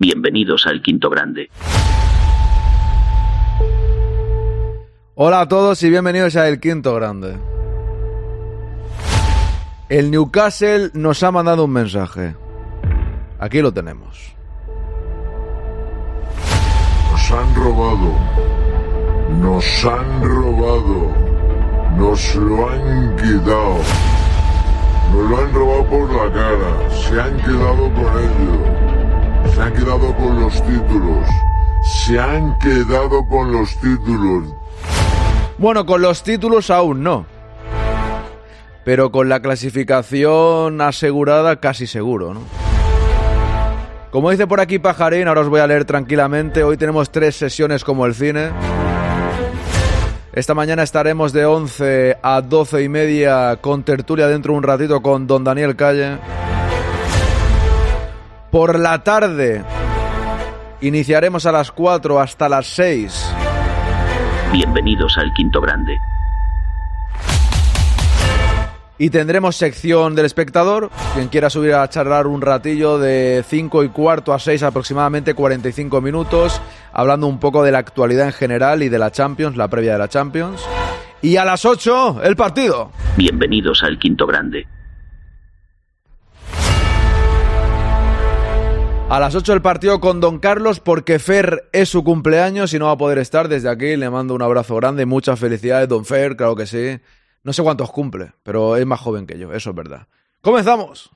Bienvenidos al Quinto Grande. Hola a todos y bienvenidos a El Quinto Grande. El Newcastle nos ha mandado un mensaje. Aquí lo tenemos. Nos han robado. Nos han robado. Nos lo han quitado. Nos lo han robado por la cara. Se han quedado con ello. Se han quedado con los títulos. Se han quedado con los títulos. Bueno, con los títulos aún no. Pero con la clasificación asegurada casi seguro, ¿no? Como dice por aquí Pajarín, ahora os voy a leer tranquilamente. Hoy tenemos tres sesiones como el cine. Esta mañana estaremos de 11 a 12 y media con tertulia dentro de un ratito con don Daniel Calle. Por la tarde iniciaremos a las 4 hasta las 6 Bienvenidos al Quinto Grande. Y tendremos sección del espectador. Quien quiera subir a charlar un ratillo de 5 y cuarto a 6 aproximadamente 45 minutos, hablando un poco de la actualidad en general y de la Champions, la previa de la Champions. Y a las 8, el partido. Bienvenidos al Quinto Grande. A las 8 el partido con Don Carlos porque Fer es su cumpleaños y no va a poder estar. Desde aquí le mando un abrazo grande, muchas felicidades, Don Fer, claro que sí. No sé cuántos cumple, pero es más joven que yo, eso es verdad. ¡Comenzamos!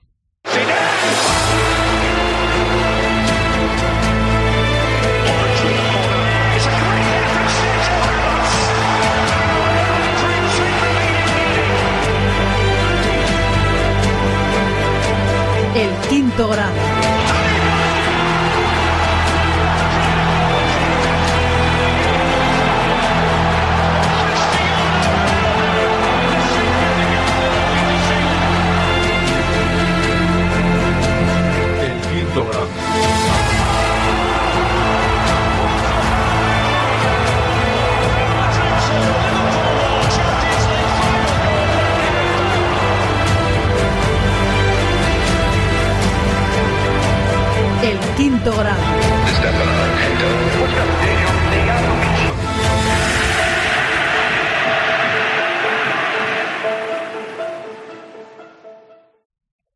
El quinto grado. Quinto grado.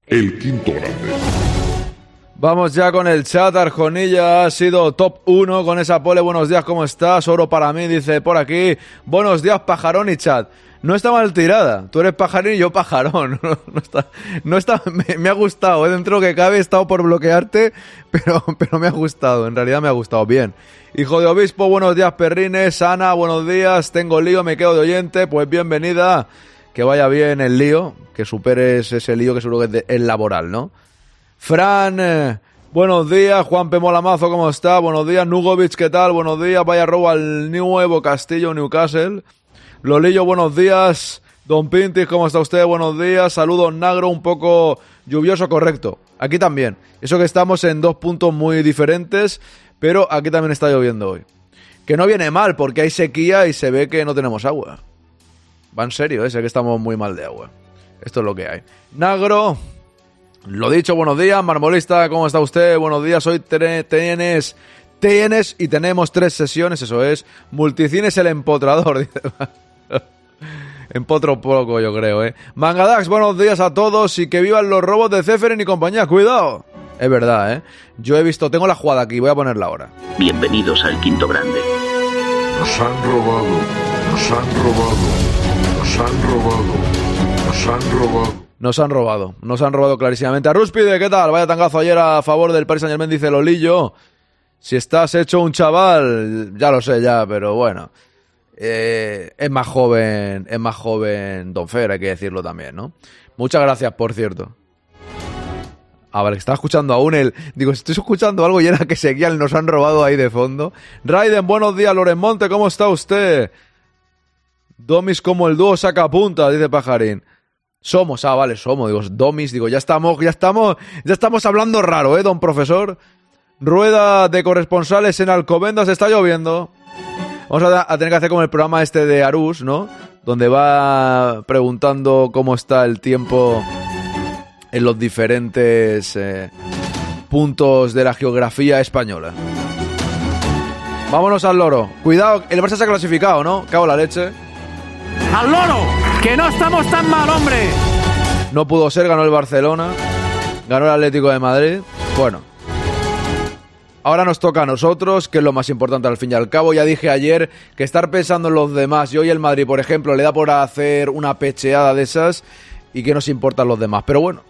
El quinto grande. Vamos ya con el chat. Arjonilla ha sido top 1 con esa pole. Buenos días, ¿cómo estás? Oro para mí, dice por aquí. Buenos días, pajarón y chat. No está mal tirada. Tú eres pajarín y yo pajarón. No, está, no está, me, me ha gustado. ¿eh? Dentro que cabe he estado por bloquearte, pero, pero me ha gustado. En realidad me ha gustado. Bien. Hijo de obispo, buenos días, perrines. Ana, buenos días. Tengo lío, me quedo de oyente. Pues bienvenida. Que vaya bien el lío. Que superes ese lío que seguro que es, de- es laboral, ¿no? Fran, eh, buenos días. Juan P. Molamazo, ¿cómo está? Buenos días. Nugovic, ¿qué tal? Buenos días. Vaya robo al nuevo Castillo, Newcastle. Lolillo, buenos días. Don Pintis, ¿cómo está usted? Buenos días. Saludos, Nagro, un poco lluvioso, correcto. Aquí también. Eso que estamos en dos puntos muy diferentes, pero aquí también está lloviendo hoy. Que no viene mal, porque hay sequía y se ve que no tenemos agua. Va en serio, ¿eh? sé que estamos muy mal de agua. Esto es lo que hay. Nagro, lo dicho, buenos días, marmolista, ¿cómo está usted? Buenos días, hoy tienes, tienes y tenemos tres sesiones, eso es, multicines el empotrador, dice. Empotro poco, yo creo, ¿eh? Mangadax, buenos días a todos y que vivan los robos de Zeferin y compañía, cuidado. Es verdad, ¿eh? Yo he visto, tengo la jugada aquí, voy a ponerla ahora. Bienvenidos al Quinto Grande. Nos han robado. Nos han robado. Nos han robado. Nos han robado. Nos han robado, nos han robado clarísimamente. A Rúspide, ¿qué tal? Vaya tangazo ayer a favor del Paris Saint Germain, dice Lolillo. Si estás hecho un chaval, ya lo sé ya, pero bueno. Eh, es más joven, es más joven Don Fer, hay que decirlo también, ¿no? Muchas gracias, por cierto. Ah, vale, estaba escuchando aún el... Digo, estoy escuchando algo y era que seguía el nos han robado ahí de fondo. Raiden, buenos días, Loren Monte, ¿cómo está usted? Domis como el dúo saca punta, dice Pajarín. Somos, ah, vale, somos, digo, domis, digo, ya estamos, ya estamos, ya estamos hablando raro, ¿eh, don profesor? Rueda de corresponsales en Alcobendas, está lloviendo. Vamos a, tener que hacer como el programa este de Arús, ¿no? Donde va preguntando cómo está el tiempo en los diferentes... eh, puntos de la geografía española. Vámonos al loro. Cuidado, el Barça se ha clasificado, ¿no? Cago la leche. ¡Al loro! ¡Que no estamos tan mal, hombre! No pudo ser, ganó el Barcelona. Ganó el Atlético de Madrid. Bueno. Ahora nos toca a nosotros, que es lo más importante al fin y al cabo. Ya dije ayer que estar pensando en los demás y hoy el Madrid, por ejemplo, le da por hacer una pecheada de esas y que nos importan los demás. Pero bueno,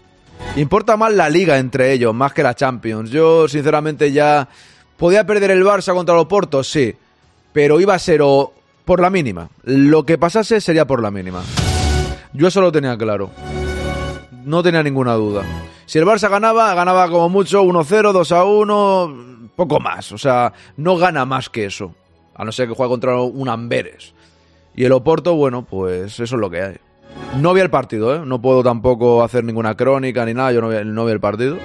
importa más la liga entre ellos, más que la Champions. Yo, sinceramente, ya podía perder el Barça contra los Portos, sí. Pero iba a ser o por la mínima. Lo que pasase sería por la mínima. Yo eso lo tenía claro. No tenía ninguna duda. Si el Barça ganaba, ganaba como mucho 1-0, 2-1, poco más. O sea, no gana más que eso. A no ser que juegue contra un Amberes. Y el Oporto, bueno, pues eso es lo que hay. No vi el partido, ¿eh? No puedo tampoco hacer ninguna crónica ni nada, yo no vi, no vi el partido.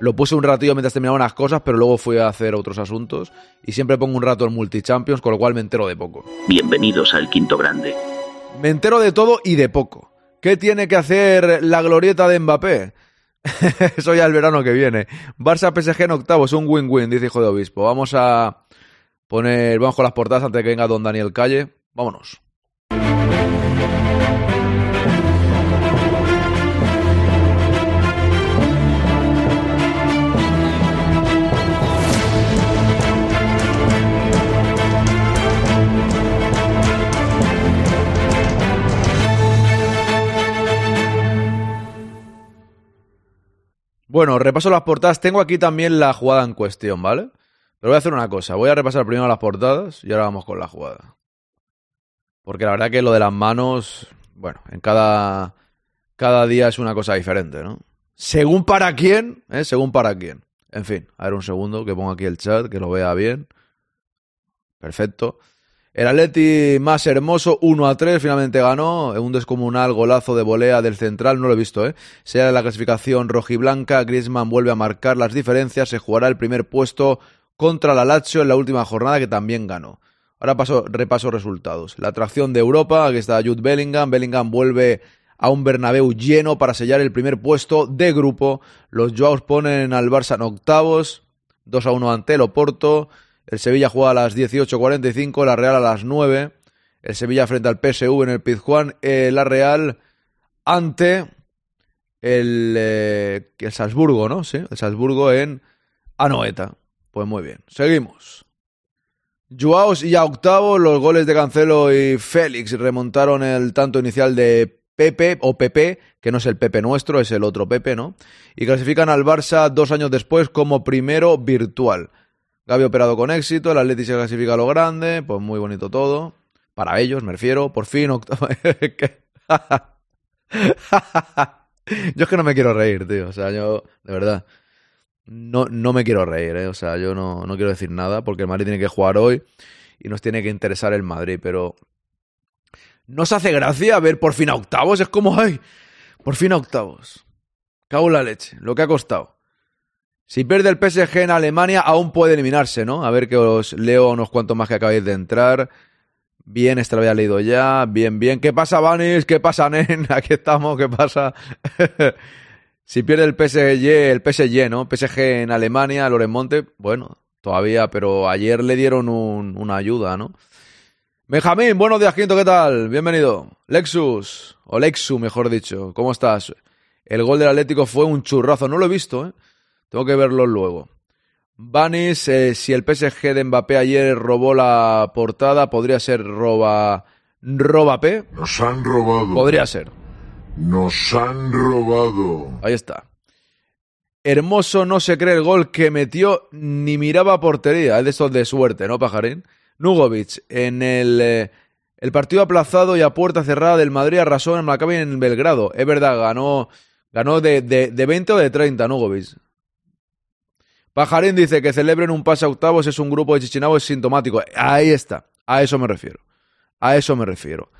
Lo puse un ratillo mientras terminaba unas cosas, pero luego fui a hacer otros asuntos. Y siempre pongo un rato en Multichampions, con lo cual me entero de poco. Bienvenidos al Quinto Grande. Me entero de todo y de poco. ¿Qué tiene que hacer la glorieta de Mbappé? Eso ya el verano que viene. Barça PSG en octavos, un win-win, dice hijo de obispo. Vamos a poner, vamos con las portadas antes de que venga don Daniel Calle. Vámonos. Bueno, repaso las portadas. Tengo aquí también la jugada en cuestión, ¿vale? Pero voy a hacer una cosa. Voy a repasar primero las portadas y ahora vamos con la jugada. Porque la verdad que lo de las manos, bueno, en cada, cada día es una cosa diferente, ¿no? Según para quién, ¿eh? Según para quién. En fin, a ver un segundo que pongo aquí el chat, que lo vea bien. Perfecto. El Atleti más hermoso, 1 a 3, finalmente ganó. Un descomunal golazo de volea del central, no lo he visto, ¿eh? Sea la clasificación rojiblanca, Griezmann vuelve a marcar las diferencias, se jugará el primer puesto contra la Lazio en la última jornada que también ganó. Ahora paso, repaso resultados. La atracción de Europa, aquí está Jude Bellingham. Bellingham vuelve a un Bernabéu lleno para sellar el primer puesto de grupo. Los Joaos ponen al Barça en octavos, 2 a 1 ante el Oporto. El Sevilla juega a las 18.45, la Real a las 9. El Sevilla frente al PSV en el Pizjuán. Eh, la Real ante el, eh, el Salzburgo, ¿no? Sí, el Salzburgo en Anoeta. Pues muy bien, seguimos. Joaos ya octavo, los goles de Cancelo y Félix remontaron el tanto inicial de Pepe o Pepe, que no es el Pepe nuestro, es el otro Pepe, ¿no? Y clasifican al Barça dos años después como primero virtual. Gaby operado con éxito, el Atleti se clasifica a lo grande, pues muy bonito todo. Para ellos, me refiero, por fin octavo. yo es que no me quiero reír, tío. O sea, yo, de verdad, no, no me quiero reír, ¿eh? O sea, yo no, no quiero decir nada porque el Madrid tiene que jugar hoy y nos tiene que interesar el Madrid, pero no se hace gracia ver por fin a octavos. Es como, ay, por fin a octavos. Cago en la leche, lo que ha costado. Si pierde el PSG en Alemania, aún puede eliminarse, ¿no? A ver que os leo unos cuantos más que acabáis de entrar. Bien, este lo había leído ya. Bien, bien. ¿Qué pasa, Vanis? ¿Qué pasa, Nen? Aquí estamos, ¿qué pasa? si pierde el PSG, el PSG, ¿no? PSG en Alemania, Loremonte, bueno, todavía, pero ayer le dieron un, una ayuda, ¿no? Benjamín, buenos días, Quinto, ¿qué tal? Bienvenido. Lexus, o Lexu, mejor dicho, ¿cómo estás? El gol del Atlético fue un churrazo, no lo he visto, ¿eh? Tengo que verlo luego. Vanis, eh, si el PSG de Mbappé ayer robó la portada, podría ser roba. ¿Roba P? Nos han robado. Podría ser. Nos han robado. Ahí está. Hermoso no se cree el gol que metió ni miraba portería. Es de estos de suerte, ¿no, pajarín? Nugovic, en el, eh, el partido aplazado y a puerta cerrada del Madrid arrasó en Maccabi en Belgrado. Es verdad, ganó, ganó de, de, de 20 o de 30 Nugovic. Pajarín dice que celebren un pase a octavos es un grupo de Chichinabo es sintomático. Ahí está. A eso me refiero. A eso me refiero.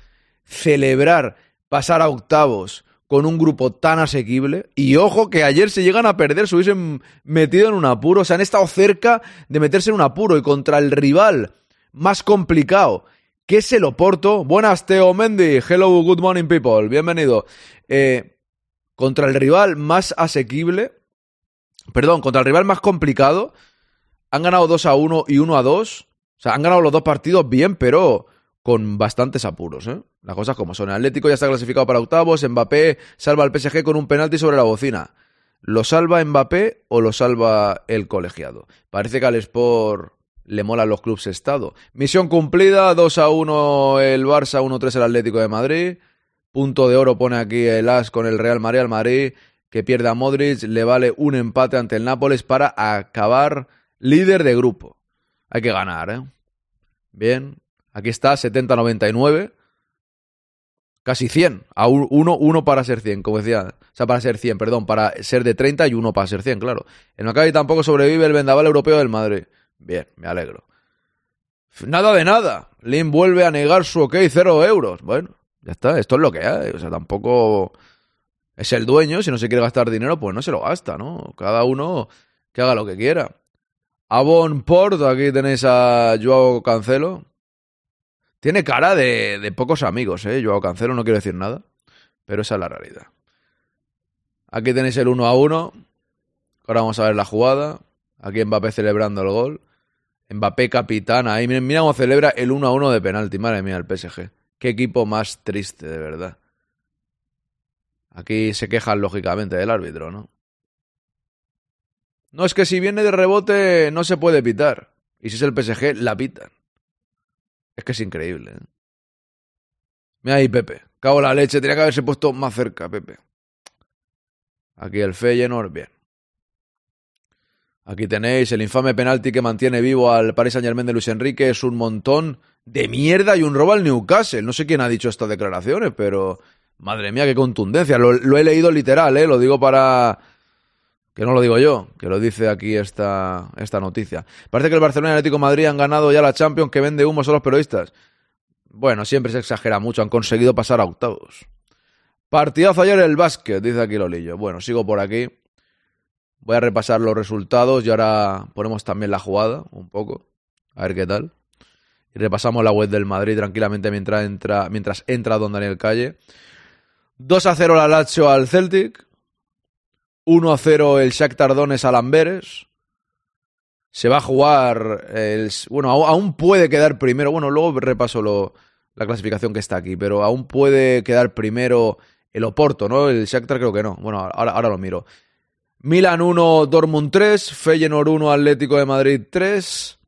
Celebrar pasar a octavos con un grupo tan asequible. Y ojo que ayer se llegan a perder, se hubiesen metido en un apuro. Se han estado cerca de meterse en un apuro. Y contra el rival más complicado, que es el Oporto. Buenas, Teo Mendy. Hello, good morning, people. Bienvenido. Eh, contra el rival más asequible Perdón, contra el rival más complicado. Han ganado 2 a 1 y 1 a 2. O sea, han ganado los dos partidos bien, pero con bastantes apuros, ¿eh? Las cosas como son. El Atlético ya está clasificado para octavos. Mbappé salva al PSG con un penalti sobre la bocina. ¿Lo salva Mbappé o lo salva el colegiado? Parece que al Sport le molan los clubes estado. Misión cumplida, 2 a 1 el Barça, 1-3 el Atlético de Madrid. Punto de oro pone aquí el As con el Real Madrid. Al Madrid que pierde a Modric le vale un empate ante el Nápoles para acabar líder de grupo. Hay que ganar, ¿eh? Bien, aquí está, 70-99. Casi 100. A uno, uno para ser 100, como decía. O sea, para ser 100, perdón. Para ser de 30 y uno para ser 100, claro. En Maccabi tampoco sobrevive el vendaval europeo del Madrid. Bien, me alegro. Nada de nada. Lin vuelve a negar su ok, cero euros. Bueno, ya está, esto es lo que hay. O sea, tampoco es el dueño. Si no se quiere gastar dinero, pues no se lo gasta, ¿no? Cada uno que haga lo que quiera. Avon Port, aquí tenéis a Joao Cancelo. Tiene cara de, de pocos amigos, ¿eh? Joao Cancelo, no quiero decir nada. Pero esa es la realidad. Aquí tenéis el 1 a 1. Ahora vamos a ver la jugada. Aquí Mbappé celebrando el gol. Mbappé capitán ahí. Mira cómo celebra el 1 a 1 de penalti. Madre mía, el PSG. Qué equipo más triste, de verdad. Aquí se quejan lógicamente del árbitro, ¿no? No, es que si viene de rebote no se puede pitar. Y si es el PSG, la pitan. Es que es increíble. ¿eh? Mira ahí, Pepe. Cago la leche. Tenía que haberse puesto más cerca, Pepe. Aquí el Feyenoord, bien. Aquí tenéis el infame penalti que mantiene vivo al Paris Saint Germain de Luis Enrique. Es un montón de mierda y un robo al Newcastle. No sé quién ha dicho estas declaraciones, pero madre mía, qué contundencia. Lo, he leído literal, ¿eh? Lo digo para... Que no lo digo yo, que lo dice aquí esta, esta noticia. Parece que el Barcelona y el Atlético Madrid han ganado ya la Champions que vende humo a los periodistas. Bueno, siempre se exagera mucho, han conseguido pasar a octavos. Partidazo ayer el básquet, dice aquí Lolillo. Bueno, sigo por aquí. Voy a repasar los resultados y ahora ponemos también la jugada un poco. A ver qué tal. Y repasamos la web del Madrid tranquilamente mientras entra, mientras entra Don Daniel Calle. 2 a 0 la Lazio al Celtic. 1 a 0 el Shakhtar Donetsk al Amberes. Se va a jugar el... Bueno, aún puede quedar primero. Bueno, luego repaso lo, la clasificación que está aquí. Pero aún puede quedar primero el Oporto, ¿no? El Shakhtar creo que no. Bueno, ahora, ahora lo miro. Milan 1, Dortmund 3, Feyenoord 1, Atlético de Madrid 3,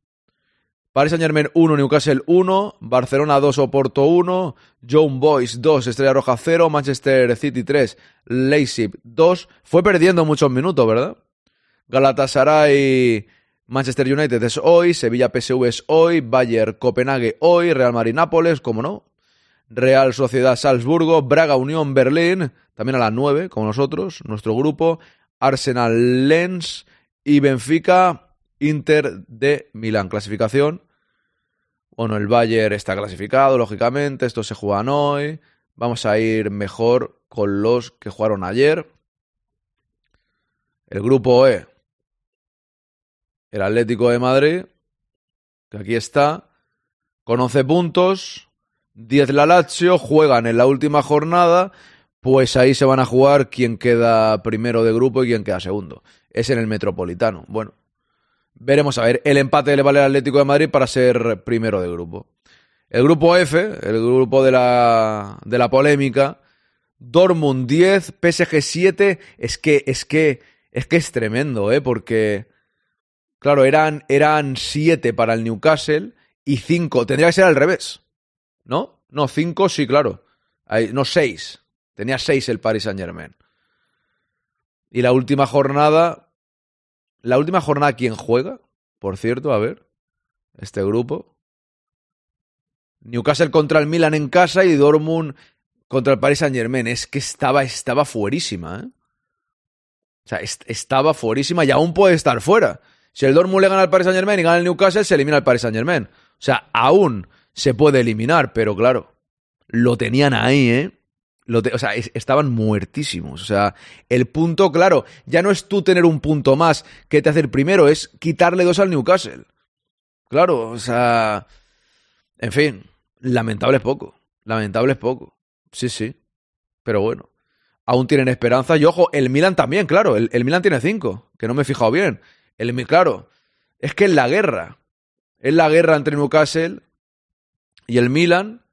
Paris Saint Germain 1, Newcastle 1, Barcelona 2, Oporto 1, John Boys 2, Estrella Roja 0, Manchester City 3, Leipzig 2. Fue perdiendo muchos minutos, ¿verdad? Galatasaray, Manchester United es hoy, Sevilla PSV es hoy, Bayern Copenhague hoy, Real Madrid Nápoles, como no. Real Sociedad Salzburgo, Braga Unión Berlín, también a las 9, como nosotros, nuestro grupo. Arsenal Lens y Benfica Inter de Milán. Clasificación. Bueno, el Bayern está clasificado, lógicamente. Estos se juegan hoy. Vamos a ir mejor con los que jugaron ayer. El grupo E. El Atlético de Madrid. Que aquí está. Con 11 puntos. 10 la Lazio. Juegan en la última jornada pues ahí se van a jugar quién queda primero de grupo y quién queda segundo. Es en el Metropolitano. Bueno, veremos a ver. El empate le vale al Atlético de Madrid para ser primero de grupo. El grupo F, el grupo de la, de la polémica. Dortmund 10, PSG 7. Es que, es que, es que es tremendo, ¿eh? Porque, claro, eran, eran 7 para el Newcastle y 5. Tendría que ser al revés. ¿No? No, 5 sí, claro. No, 6. Tenía seis el Paris Saint Germain. Y la última jornada. La última jornada, ¿quién juega? Por cierto, a ver. Este grupo. Newcastle contra el Milan en casa y Dortmund contra el Paris Saint Germain. Es que estaba, estaba fuerísima, ¿eh? O sea, est estaba fuerísima y aún puede estar fuera. Si el Dortmund le gana al Paris Saint Germain y gana el Newcastle, se elimina al Paris Saint Germain. O sea, aún se puede eliminar, pero claro, lo tenían ahí, ¿eh? O sea, estaban muertísimos. O sea, el punto, claro, ya no es tú tener un punto más que te hace el primero, es quitarle dos al Newcastle. Claro, o sea. En fin, lamentable es poco. Lamentable es poco. Sí, sí. Pero bueno. aún tienen esperanza. Y ojo, el Milan también, claro. El, el Milan tiene cinco, que no me he fijado bien. El, claro, es que es la guerra. Es la guerra entre Newcastle y el Milan.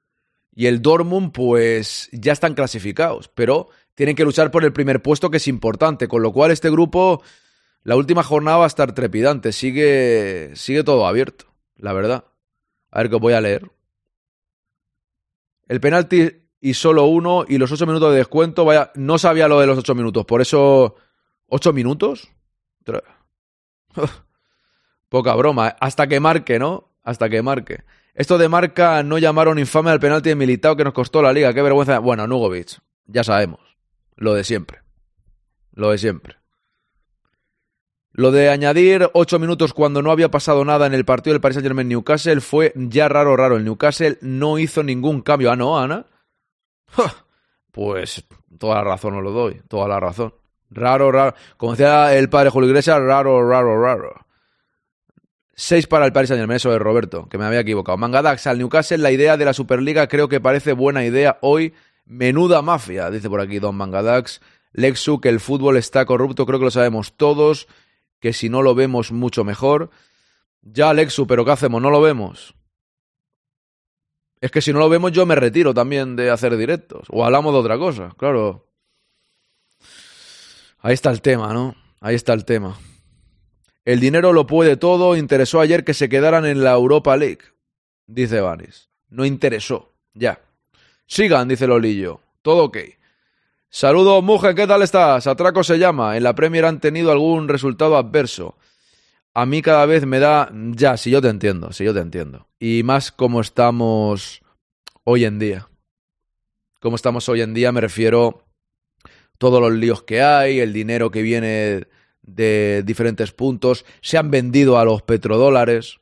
Y el Dortmund, pues ya están clasificados. Pero tienen que luchar por el primer puesto, que es importante. Con lo cual, este grupo, la última jornada va a estar trepidante. Sigue, sigue todo abierto, la verdad. A ver os voy a leer. El penalti y solo uno y los ocho minutos de descuento. Vaya, no sabía lo de los ocho minutos, por eso. ¿Ocho minutos? Poca broma, ¿eh? hasta que marque, ¿no? Hasta que marque. Esto de marca no llamaron infame al penalti de Militao que nos costó la liga. Qué vergüenza. Bueno, Nugovic, ya sabemos. Lo de siempre. Lo de siempre. Lo de añadir ocho minutos cuando no había pasado nada en el partido del Paris Saint Germain Newcastle fue ya raro, raro. El Newcastle no hizo ningún cambio. Ah, no, Ana. Pues toda la razón os lo doy, toda la razón. Raro, raro. Como decía el padre Julio Iglesias, raro, raro, raro. Seis para el Paris Saint Germain, eso de Roberto, que me había equivocado. Mangadax al Newcastle, la idea de la Superliga creo que parece buena idea hoy. Menuda mafia, dice por aquí Don Mangadax. Lexu, que el fútbol está corrupto, creo que lo sabemos todos. Que si no lo vemos, mucho mejor. Ya, Lexu, pero ¿qué hacemos? ¿No lo vemos? Es que si no lo vemos, yo me retiro también de hacer directos. O hablamos de otra cosa, claro. Ahí está el tema, ¿no? Ahí está el tema. El dinero lo puede todo. Interesó ayer que se quedaran en la Europa League, dice Vanis. No interesó. Ya. Sigan, dice Lolillo. Todo ok. Saludos, Mujer, ¿qué tal estás? Atraco se llama. En la Premier han tenido algún resultado adverso. A mí cada vez me da... Ya, si yo te entiendo, si yo te entiendo. Y más como estamos hoy en día. Como estamos hoy en día me refiero todos los líos que hay, el dinero que viene de diferentes puntos, se han vendido a los petrodólares.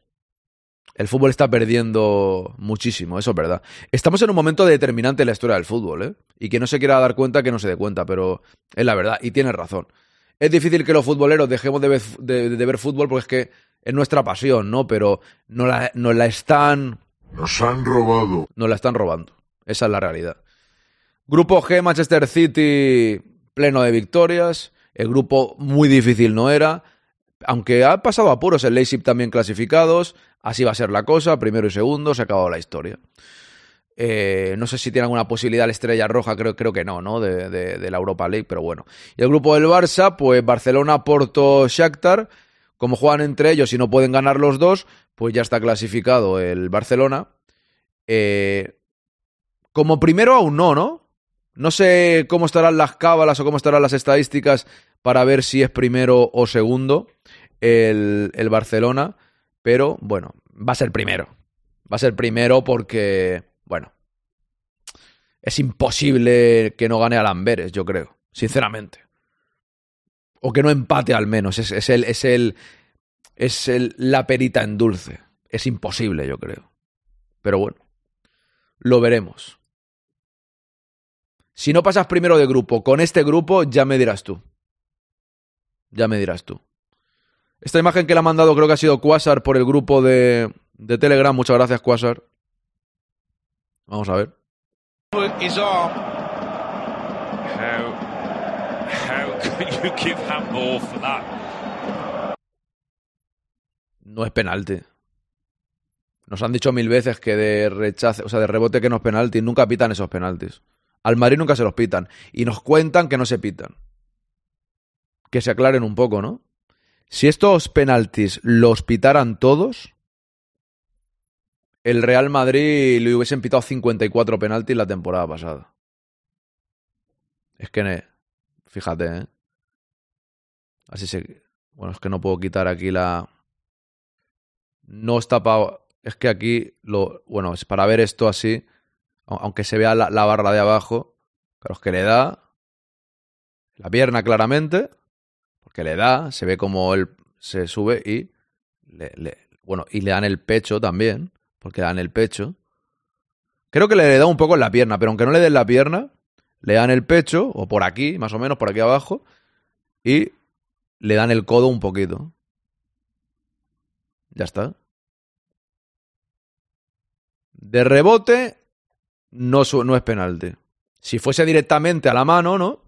El fútbol está perdiendo muchísimo, eso es verdad. Estamos en un momento determinante en la historia del fútbol, ¿eh? Y que no se quiera dar cuenta, que no se dé cuenta, pero es la verdad, y tienes razón. Es difícil que los futboleros dejemos de ver, de, de ver fútbol porque es que es nuestra pasión, ¿no? Pero nos la, nos la están Nos han robado. nos la están robando. Esa es la realidad. Grupo G, Manchester City, pleno de victorias. El grupo muy difícil no era. Aunque ha pasado apuros el Leipzig también clasificados. Así va a ser la cosa. Primero y segundo, se ha acabado la historia. Eh, no sé si tiene alguna posibilidad la estrella roja, creo, creo que no, ¿no? De, la Europa League, pero bueno. Y el grupo del Barça, pues Barcelona, Porto, Shakhtar. Como juegan entre ellos y no pueden ganar los dos, pues ya está clasificado el Barcelona. Eh, como primero aún no, ¿no? No sé cómo estarán las cábalas o cómo estarán las estadísticas para ver si es primero o segundo el, el Barcelona, pero bueno, va a ser primero. Va a ser primero porque, bueno, es imposible que no gane a Lamberes, yo creo, sinceramente. O que no empate al menos. Es, es el, es el, es el, la perita en dulce. Es imposible, yo creo. Pero bueno, lo veremos. Si no pasas primero de grupo con este grupo, ya me dirás tú. Ya me dirás tú. Esta imagen que le ha mandado creo que ha sido Quasar por el grupo de, de Telegram. Muchas gracias, Quasar. Vamos a ver. No es penalti. Nos han dicho mil veces que de rechace, o sea, de rebote que no es penalti. Nunca pitan esos penaltis. Al Madrid nunca se los pitan. Y nos cuentan que no se pitan. Que se aclaren un poco, ¿no? Si estos penaltis los pitaran todos, el Real Madrid le hubiesen pitado 54 penaltis la temporada pasada. Es que, fíjate, ¿eh? Así se... Bueno, es que no puedo quitar aquí la... No está pa... Es que aquí, lo... bueno, es para ver esto así, aunque se vea la, barra de abajo, claro, es que le da la pierna claramente, porque le da, se ve como él se sube y bueno, y le dan el pecho también, porque le dan el pecho. Creo que le da un poco en la pierna, pero aunque no le den la pierna, le dan el pecho, o por aquí, más o menos, por aquí abajo, y le dan el codo un poquito. Ya está. De rebote, no, es penalti. Si fuese directamente a la mano, ¿no?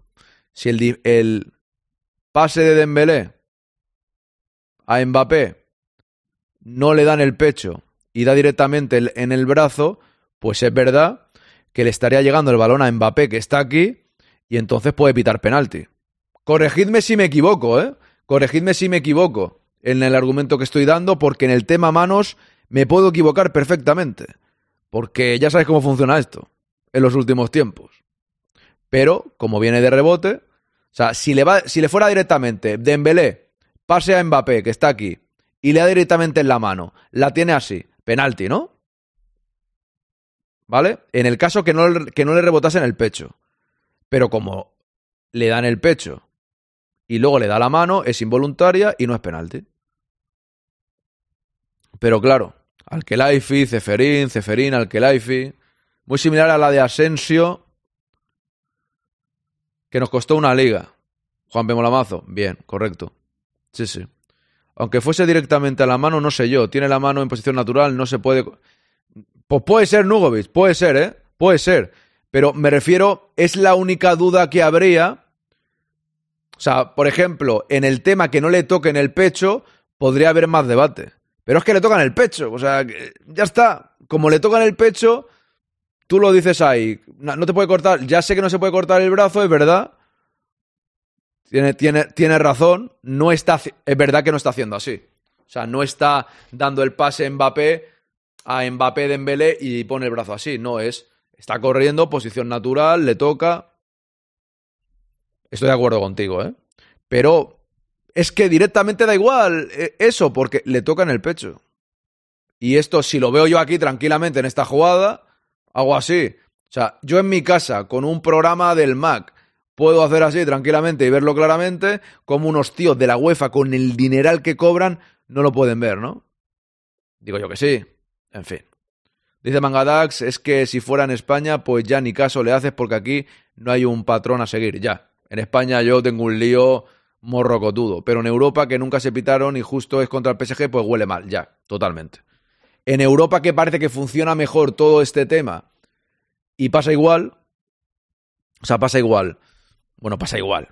Si el, pase de Dembélé a Mbappé no le dan el pecho y da directamente en el brazo, pues es verdad que le estaría llegando el balón a Mbappé que está aquí y entonces puede pitar penalti. Corregidme si me equivoco, ¿eh? Corregidme si me equivoco en el argumento que estoy dando, porque en el tema manos me puedo equivocar perfectamente. Porque ya sabéis cómo funciona esto en los últimos tiempos. Pero, como viene de rebote, o sea, si le, va, si le fuera directamente Dembélé, pase a Mbappé, que está aquí, y le da directamente en la mano, la tiene así, penalti, ¿no? ¿Vale? En el caso que no, que no le rebotase en el pecho. Pero como le da en el pecho y luego le da la mano, es involuntaria y no es penalti. Pero claro, Alkelaifi, Ceferín, Ceferín, Alkelaifi, muy similar a la de Asensio, que nos costó una liga. Juan P. Molamazo, bien, correcto. Sí, sí. Aunque fuese directamente a la mano, no sé yo. Tiene la mano en posición natural, no se puede. Pues puede ser Nugovic, puede ser, ¿eh? Puede ser. Pero me refiero, es la única duda que habría. O sea, por ejemplo, en el tema que no le toque en el pecho, podría haber más debate. Pero es que le tocan el pecho. O sea, ya está. Como le tocan el pecho, tú lo dices ahí. No, te puede cortar. Ya sé que no se puede cortar el brazo, es verdad. Tiene, razón. No está, es verdad que no está haciendo así. O sea, no está dando el pase Mbappé a Mbappé Dembélé y pone el brazo así. No es. Está corriendo, posición natural, le toca. Estoy de acuerdo contigo, ¿eh? Pero es que directamente da igual eh, eso, porque le toca en el pecho. Y esto, si lo veo yo aquí tranquilamente en esta jugada, hago así. O sea, yo en mi casa, con un programa del Mac, puedo hacer así tranquilamente y verlo claramente, como unos tíos de la UEFA con el dineral que cobran no lo pueden ver, ¿no? Digo yo que sí. En fin. Dice Mangadax, es que si fuera en España, pues ya ni caso le haces porque aquí no hay un patrón a seguir. Ya. En España yo tengo un lío morrocotudo. Pero en Europa, que nunca se pitaron y justo es contra el PSG, pues huele mal. Ya. Totalmente. En Europa, que parece que funciona mejor todo este tema y pasa igual. O sea, pasa igual. Bueno, pasa igual.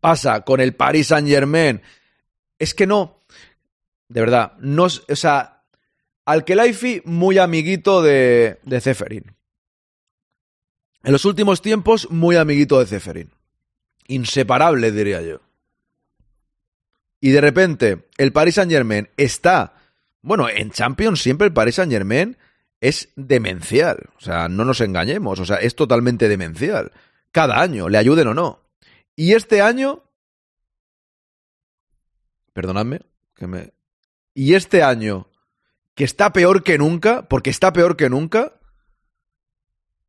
Pasa con el Paris Saint Germain. Es que no. De verdad. No, o sea, Alkelaifi muy amiguito de, de Ceferin. En los últimos tiempos, muy amiguito de Ceferin. Inseparable, diría yo. Y de repente, el Paris Saint Germain está. Bueno, en Champions siempre el Paris Saint Germain es demencial. O sea, no nos engañemos. O sea, es totalmente demencial. Cada año, le ayuden o no. Y este año. Perdonadme, que me. Y este año, que está peor que nunca, porque está peor que nunca.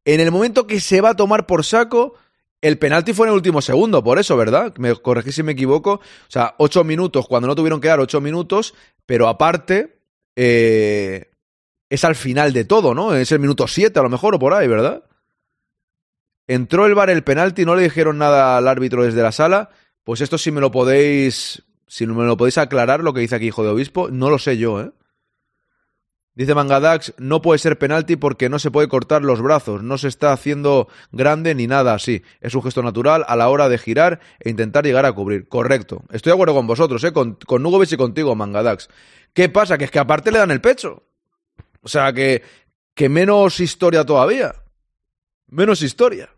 En el momento que se va a tomar por saco, el penalti fue en el último segundo, por eso, ¿verdad? Me corregí si me equivoco. O sea, ocho minutos, cuando no tuvieron que dar ocho minutos, pero aparte, eh, es al final de todo, ¿no? Es el minuto siete, a lo mejor, o por ahí, ¿verdad? Entró el bar el penalti, no le dijeron nada al árbitro desde la sala. Pues esto si me lo podéis. Si me lo podéis aclarar, lo que dice aquí Hijo de Obispo, no lo sé yo, ¿eh? Dice Mangadax, no puede ser penalti porque no se puede cortar los brazos, no se está haciendo grande ni nada así. Es un gesto natural a la hora de girar e intentar llegar a cubrir. Correcto. Estoy de acuerdo con vosotros, ¿eh? Con, con Nugovic y contigo, Mangadax. ¿Qué pasa? Que es que aparte le dan el pecho. O sea, que, que menos historia todavía. Menos historia.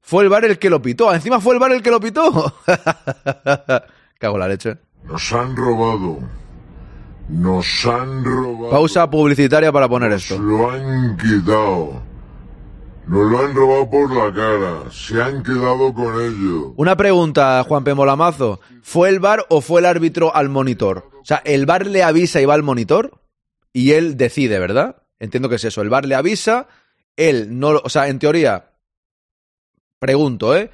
Fue el bar el que lo pitó. Encima fue el bar el que lo pitó. Cago la leche. Nos han robado. Nos han robado. Pausa publicitaria para poner Nos esto. lo han quitado. Nos lo han robado por la cara. Se han quedado con ello. Una pregunta, Juan P. Molamazo. ¿Fue el bar o fue el árbitro al monitor? O sea, el bar le avisa y va al monitor y él decide, ¿verdad? Entiendo que es eso. El bar le avisa, él no, lo- o sea, en teoría, pregunto, ¿eh?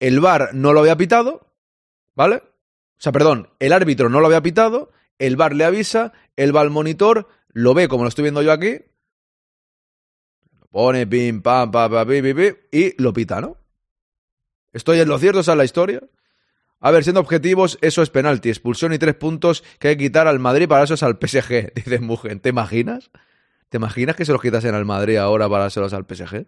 El bar no lo había pitado, ¿vale? O sea, perdón, el árbitro no lo había pitado, el bar le avisa, él va al monitor, lo ve como lo estoy viendo yo aquí, lo pone pim, pam, pam, pam, y lo pita, ¿no? ¿Estoy en lo cierto? ¿Esa es la historia? A ver, siendo objetivos, eso es penalti, expulsión y tres puntos que hay que quitar al Madrid, para eso es al PSG, dice Mugen. ¿Te imaginas? ¿Te imaginas que se los quitasen al Madrid ahora para dárselos al PSG?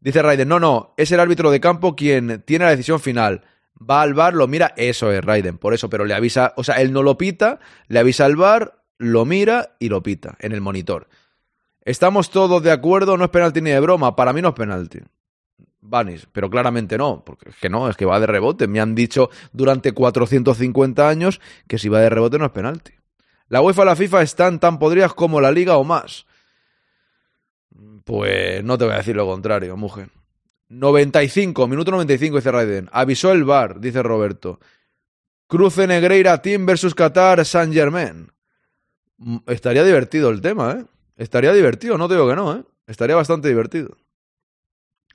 Dice Raiden, no, no, es el árbitro de campo quien tiene la decisión final. Va al bar, lo mira, eso es Raiden, por eso, pero le avisa, o sea, él no lo pita, le avisa al bar, lo mira y lo pita en el monitor. Estamos todos de acuerdo, no es penalti ni de broma, para mí no es penalti. Vanis, pero claramente no, porque es que no, es que va de rebote. Me han dicho durante 450 años que si va de rebote no es penalti. La UEFA la FIFA están tan podridas como la liga o más. Pues no te voy a decir lo contrario, mujer. 95, minuto 95, dice Raiden. Avisó el VAR, dice Roberto. Cruce Negreira Team versus Qatar Saint Germain. Mm, Estaría divertido el tema, ¿eh? Estaría divertido, no te digo que no, ¿eh? Estaría bastante divertido.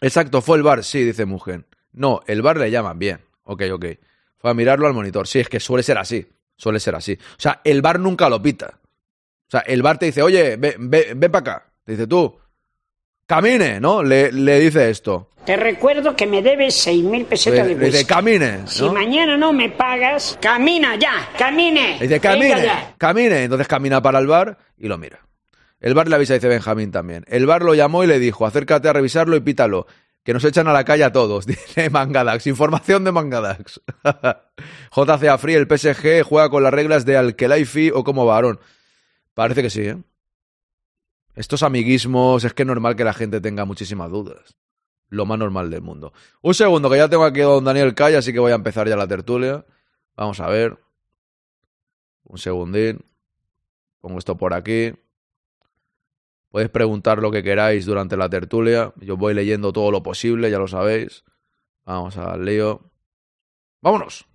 Exacto, fue el bar, sí, dice Mugen. No, el bar le llaman, bien. Ok, ok. Fue a mirarlo al monitor. Sí, es que suele ser así. Suele ser así. O sea, el bar nunca lo pita. O sea, el bar te dice, oye, ven, ven, ven para acá. Te dice tú, camine, ¿no? Le, le dice esto. Te recuerdo que me debes 6.000 pesetas Le, de le dice, whisky. camine. Si mañana no me pagas, camina ya, camine. Le dice, camine, camine. Entonces camina para el bar y lo mira. El bar le avisa, dice Benjamín también. El bar lo llamó y le dijo, acércate a revisarlo y pítalo. Que nos echan a la calle a todos, dice Mangadax. Información de Mangadax. JCA Free, el PSG juega con las reglas de Alkelaifi o como varón. Parece que sí, ¿eh? Estos amiguismos, es que es normal que la gente tenga muchísimas dudas. Lo más normal del mundo. Un segundo, que ya tengo aquí a don Daniel Calle, así que voy a empezar ya la tertulia. Vamos a ver. Un segundín. Pongo esto por aquí. Podéis preguntar lo que queráis durante la tertulia. Yo voy leyendo todo lo posible, ya lo sabéis. Vamos al lío. ¡Vámonos!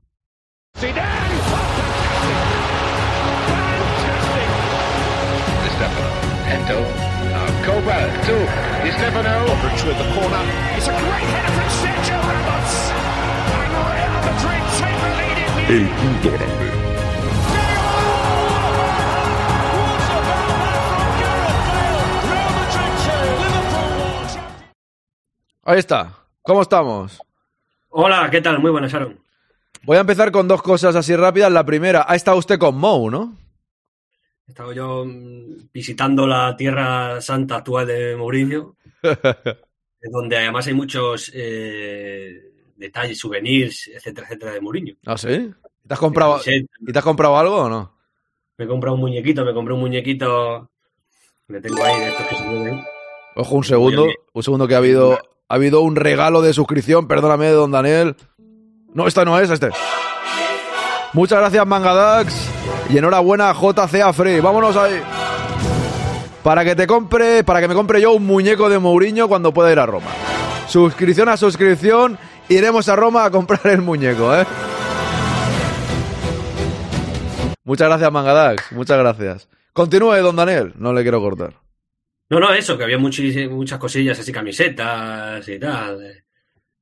El quinto grande. Ahí está. ¿Cómo estamos? Hola, ¿qué tal? Muy buenas, Aaron. Voy a empezar con dos cosas así rápidas. La primera, ha estado usted con Mou, ¿no? He estado yo mm, visitando la tierra santa actual de Mourinho, donde además hay muchos eh, detalles, souvenirs, etcétera, etcétera, de Mourinho. ¿Ah, sí? ¿Y te has comprado, ¿y te has comprado algo o no? Me he comprado un muñequito, me compré un muñequito. Le tengo ahí de estos que se mueven. Ojo, un segundo. Un segundo que ha habido, ha habido un regalo de suscripción. Perdóname, don Daniel. No, esta no es, este. Muchas gracias, Mangadax. Y enhorabuena, JCA Free. Vámonos ahí. Para que te compre, para que me compre yo un muñeco de Mourinho cuando pueda ir a Roma. Suscripción a suscripción. Iremos a Roma a comprar el muñeco, ¿eh? Muchas gracias, Mangadax. Muchas gracias. Continúe, don Daniel. No le quiero cortar. No, no, eso, que había muchas cosillas así, camisetas y tal, eh,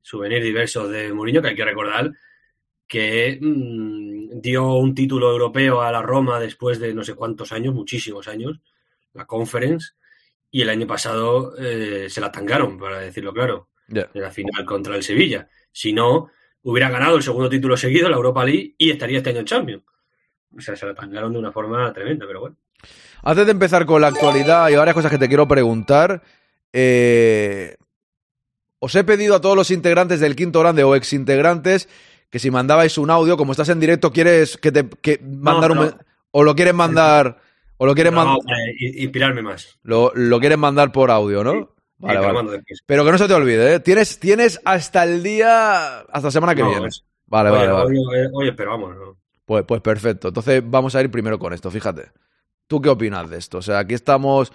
souvenirs diversos de Mourinho, que hay que recordar que mm, dio un título europeo a la Roma después de no sé cuántos años, muchísimos años, la Conference, y el año pasado eh, se la tangaron, para decirlo claro, Ya. en la final contra el Sevilla. Si no, hubiera ganado el segundo título seguido, la Europa League, y estaría este año en Champions. O sea, se la tangaron de una forma tremenda, pero bueno. Antes de empezar con la actualidad, hay varias cosas que te quiero preguntar. Eh, os he pedido a todos los integrantes del Quinto Grande o exintegrantes que si mandabais un audio, como estás en directo, quieres que te que mandar un no. o lo quieres mandar o lo quieres Pero man- vamos, eh, i- inspirarme más. lo, lo quieres mandar por audio, ¿no? Sí. Vale, Sí, vale. Pero que no se te olvide, ¿eh? Tienes, tienes hasta el día, hasta la semana que No, viene. es- Vale, oye, vale, vale. Oye, oye, pero vamos, ¿no? Pues, pues perfecto. Entonces vamos a ir primero con esto, fíjate. ¿Tú qué opinas de esto? O sea, aquí estamos...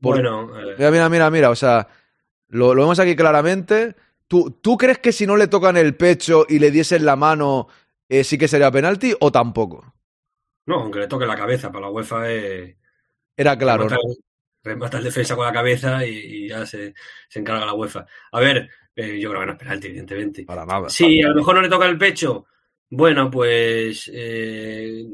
por- Bueno, eh, Mira, mira, mira, mira, o sea, lo, lo vemos aquí claramente. ¿Tú, ¿Tú crees que si no le tocan el pecho y le diesen la mano, eh, sí que sería penalti o tampoco? no, aunque le toque la cabeza para la UEFA, eh, Era claro, remata, ¿no? remata el defensa con la cabeza y, y ya se, se encarga la UEFA. A ver, eh, yo creo que no es penalti, evidentemente. Para nada. Sí, a lo mejor no le toca el pecho. Bueno, pues eh,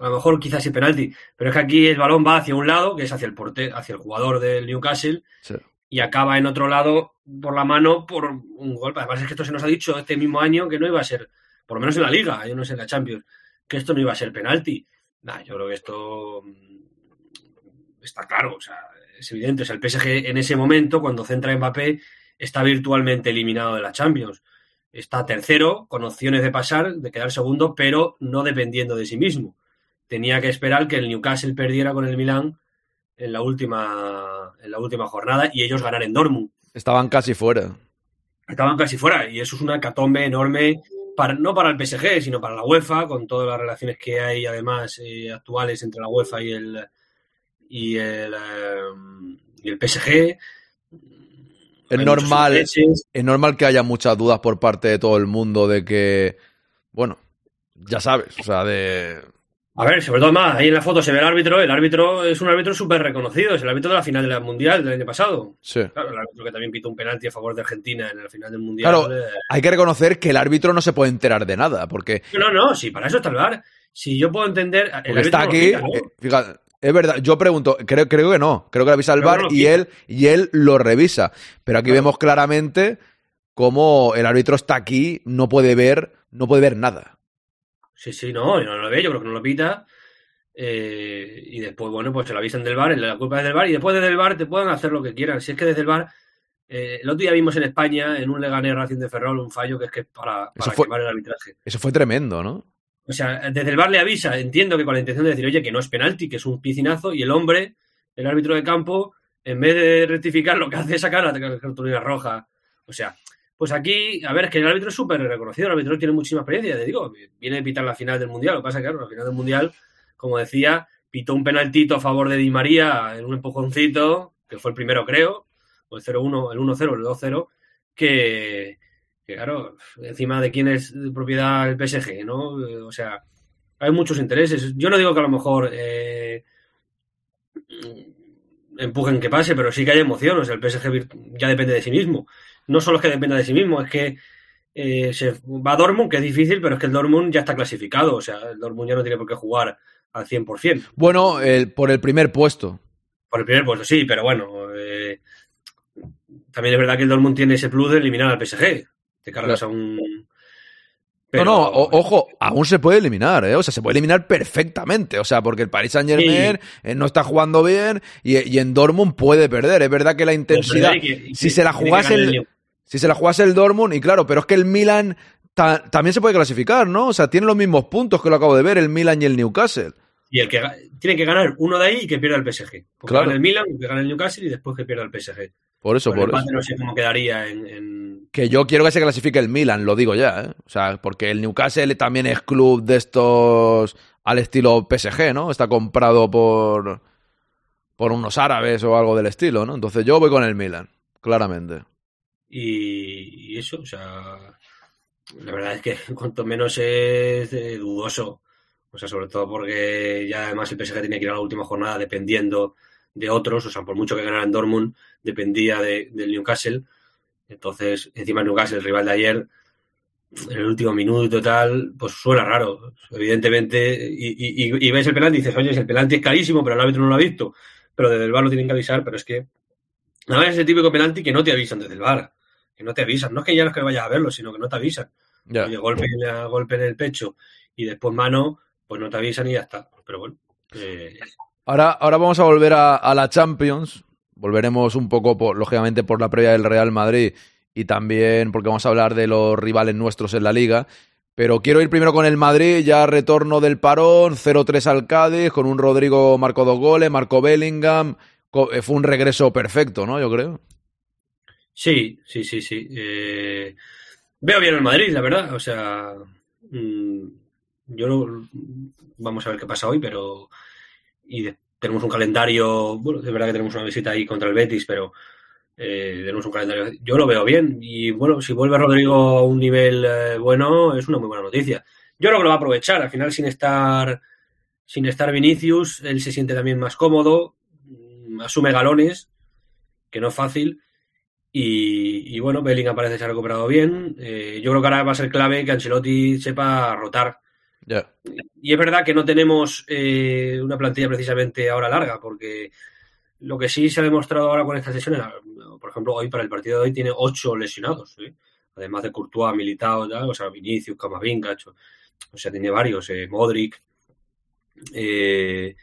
a lo mejor quizás sí penalti, pero es que aquí el balón va hacia un lado, que es hacia el porte, hacia el jugador del Newcastle, Sí. Y acaba en otro lado por la mano por un golpe. Además es que esto se nos ha dicho este mismo año que no iba a ser, por lo menos en la Liga, yo no sé en la Champions, que esto no iba a ser penalti. Nah, yo creo que esto mm, está claro, o sea, es evidente. O sea, el PSG en ese momento, cuando centra a Mbappé, está virtualmente eliminado de la Champions. Está tercero, con opciones de pasar, de quedar segundo, pero no dependiendo de sí mismo. Tenía que esperar que el Newcastle perdiera con el Milán en la última, en la última jornada y ellos ganar en Dortmund. Estaban casi fuera. Estaban casi fuera y eso es una catombe enorme, para, no para el PSG, sino para la UEFA, con todas las relaciones que hay además eh, actuales entre la UEFA y el, y el, eh, y el PSG. Es normal, es normal que haya muchas dudas por parte de todo el mundo de que, bueno, ya sabes, o sea, de... A ver, sobre todo más, ahí en la foto se ve el árbitro, el árbitro es un árbitro súper reconocido, es el árbitro de la final del Mundial del año pasado. Sí. Claro, el árbitro que también pitó un penalti a favor de Argentina en la final del Mundial. Claro, hay que reconocer que el árbitro no se puede enterar de nada, porque... No, no, sí, para eso está el VAR. Si yo puedo entender... El está aquí, no eh, fíjate, es verdad, yo pregunto, creo, creo que no, creo que lo avisa el VAR no, y él, y él lo revisa. Pero aquí vemos claramente cómo el árbitro está aquí, no puede ver, no puede ver nada. Sí, sí, no, no lo ve, yo creo que no lo pita. Eh, y después, bueno, pues se lo avisan del bar, la culpa es del bar, y después desde el bar te pueden hacer lo que quieran. Si es que desde el bar, eh, el otro día vimos en España, en un Leganés Racing de Ferrol, un fallo que es que es para, Eso para fue- quemar el arbitraje. Eso fue tremendo, ¿no? O sea, desde el bar le avisa, entiendo que con la intención de decir, oye, que no es penalti, que es un piscinazo, y el hombre, el árbitro de campo, en vez de rectificar, lo que hace es sacar la cartulina roja. O sea, pues aquí, a ver, es que el árbitro es súper reconocido, el árbitro tiene muchísima experiencia, te digo, viene de pitar la final del Mundial, lo que pasa que, claro, la final del Mundial, como decía, pitó un penaltito a favor de Di María en un empujoncito, que fue el primero, creo, o el 0-1, el 1-0, el 2-0, que, que, claro, encima de quién es propiedad el PSG, ¿no? O sea, hay muchos intereses. Yo no digo que a lo mejor eh, empujen que pase, pero sí que hay emoción. O sea, el PSG ya depende de sí mismo. No solo es que dependa de sí mismo, es que eh, se va a Dortmund, que es difícil, pero es que el Dortmund ya está clasificado. O sea, el Dortmund ya no tiene por qué jugar al 100%. Bueno, el- por el primer puesto. Por el primer puesto, sí, pero bueno. eh, también es verdad que el Dortmund tiene ese plus de eliminar al PSG. Te cargas a un. Pero- No, no, o- ojo, aún se puede eliminar, ¿eh? O sea, se puede eliminar perfectamente. O sea, porque el Paris Saint Germain no está jugando bien y, y en Dortmund puede perder. Es verdad que la intensidad. Que- si que se la jugase el, si se la jugase el Dortmund, y claro, pero es que el Milan ta- también se puede clasificar, ¿no? O sea, tiene los mismos puntos que lo acabo de ver, el Milan y el Newcastle. Y el que tiene que ganar uno de ahí y que pierda el PSG. Porque Claro. gana el Milan, que gana el Newcastle y después que pierda el PSG. Por eso, el por eso. empate no sé cómo quedaría en, en- Que yo quiero que se clasifique el Milan, lo digo ya, ¿eh? O sea, porque el Newcastle también es club de estos al estilo PSG, ¿no? Está comprado por por unos árabes o algo del estilo, ¿no? Entonces yo voy con el Milan, claramente. y, y eso, o sea, la verdad es que cuanto menos es eh, dudoso. O sea, sobre todo porque ya además el PSG tenía que ir a la última jornada dependiendo de otros, o sea, por mucho que ganara en Dortmund, dependía de- del Newcastle. Entonces, encima el Newcastle, el rival de ayer, en el último minuto y tal, pues suena raro. Evidentemente, y, y- ves el penalti y dices, oye, el penalti es carísimo, pero el árbitro no lo ha visto. Pero desde el bar lo tienen que avisar, pero es que además es el típico penalti que no te avisan desde el bar. Que no te avisan. No es que ya no es que vayas a verlo, sino que no te avisan. Ya. Oye, golpe, golpe en el pecho y después mano, pues no te avisan y ya está. Pero bueno. eh, Ahora, ahora vamos a volver a, la Champions. Volveremos un poco, por- lógicamente, por la previa del Real Madrid y también porque vamos a hablar de los rivales nuestros en la liga. Pero quiero ir primero con el Madrid, ya retorno del parón, 0-3 al Cádiz, con un Rodrigo marcó dos goles, marcó Bellingham. Eh, Fue un regreso perfecto, ¿no? Yo creo. Sí, sí, sí, sí. Eh, veo bien el Madrid, la verdad. O sea, mm, yo no- vamos a ver qué pasa hoy, pero y de- tenemos un calendario. Bueno, es verdad que tenemos una visita ahí contra el Betis, pero eh, tenemos un calendario. Yo lo veo bien y bueno, si vuelve Rodrigo a un nivel eh, bueno, es una muy buena noticia. Yo creo que lo va a aprovechar. Al final, sin estar sin estar Vinicius, él se siente también más cómodo, mm, asume galones, que no es fácil. Y, y bueno, Bellingham parece que se ha recuperado bien. Eh, yo creo que ahora va a ser clave que Ancelotti sepa rotar. Ya. Y es verdad que no tenemos eh, una plantilla precisamente ahora larga, porque lo que sí se ha demostrado ahora con esta sesión, era, por ejemplo, hoy para el partido de hoy tiene ocho lesionados, ¿eh? además de Courtois, Militao, tal, o sea, Vinicius, Camavinga, o sea, tiene varios, eh, Modric. Eh,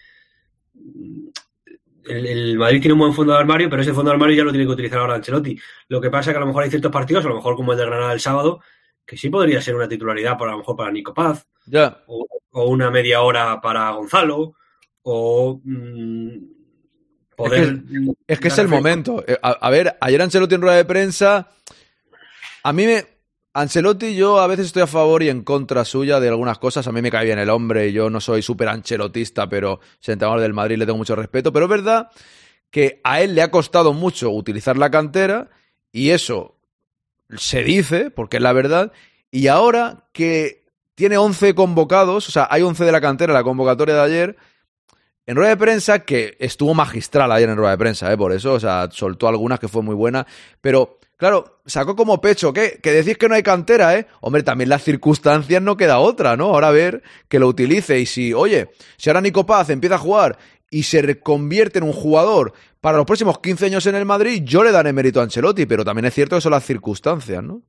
el, el Madrid tiene un buen fondo de armario, pero ese fondo de armario ya lo tiene que utilizar ahora Ancelotti. Lo que pasa es que a lo mejor hay ciertos partidos, a lo mejor como el de Granada el sábado, que sí podría ser una titularidad, por a lo mejor para Nico Paz, Ya. o, o una media hora para Gonzalo, o mm, poder. Es que es el momento. Eh, A, a ver, ayer Ancelotti en rueda de prensa. A mí me. Ancelotti, yo a veces estoy a favor y en contra suya de algunas cosas. A mí me cae bien el hombre y yo no soy súper ancelotista, pero soy entrenador del Madrid le tengo mucho respeto. Pero es verdad que a él le ha costado mucho utilizar la cantera y eso se dice, porque es la verdad. Y ahora que tiene 11 convocados, o sea, hay 11 de la cantera la convocatoria de ayer, en rueda de prensa, que estuvo magistral ayer en rueda de prensa, ¿eh? por eso, o sea, soltó algunas que fue muy buena, pero claro, sacó como pecho, ¿qué? Que decís que no hay cantera, ¿eh? Hombre, también las circunstancias no queda otra, ¿no? Ahora a ver que lo utilice y si, oye, si ahora Nico Paz empieza a jugar y se reconvierte en un jugador para los próximos 15 años en el Madrid, yo le daré mérito a Ancelotti, pero también es cierto que son las circunstancias, ¿no?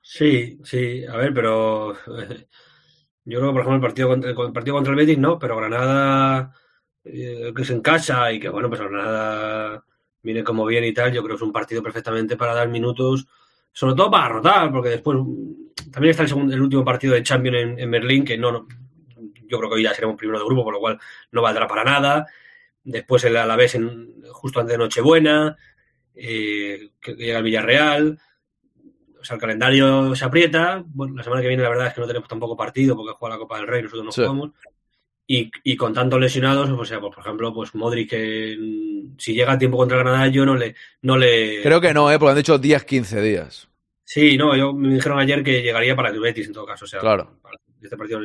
Sí, sí, a ver, pero yo creo que, por ejemplo, el partido contra, el partido contra el Betis no, pero Granada, eh, que es en casa y que, bueno, pues Granada viene como bien y tal, yo creo que es un partido perfectamente para dar minutos, sobre todo para rotar, porque después también está el, segundo, el último partido de Champions en, en Berlín, que no, no, yo creo que hoy ya seremos primero de grupo, por lo cual no valdrá para nada. Después el Alavés en, justo antes de Nochebuena, eh, que llega el Villarreal. O sea, el calendario se aprieta. Bueno, la semana que viene la verdad es que no tenemos tampoco partido porque juega la Copa del Rey, nosotros no Sí. jugamos. Y, y con tantos lesionados, o sea, pues, por ejemplo, pues Modric, que si llega a tiempo contra Granada, yo no le... No le... Creo que no, ¿eh? Porque han dicho 10-15 días. Sí, no, yo me dijeron ayer que llegaría para el Betis en todo caso, o sea, Claro. para este partido.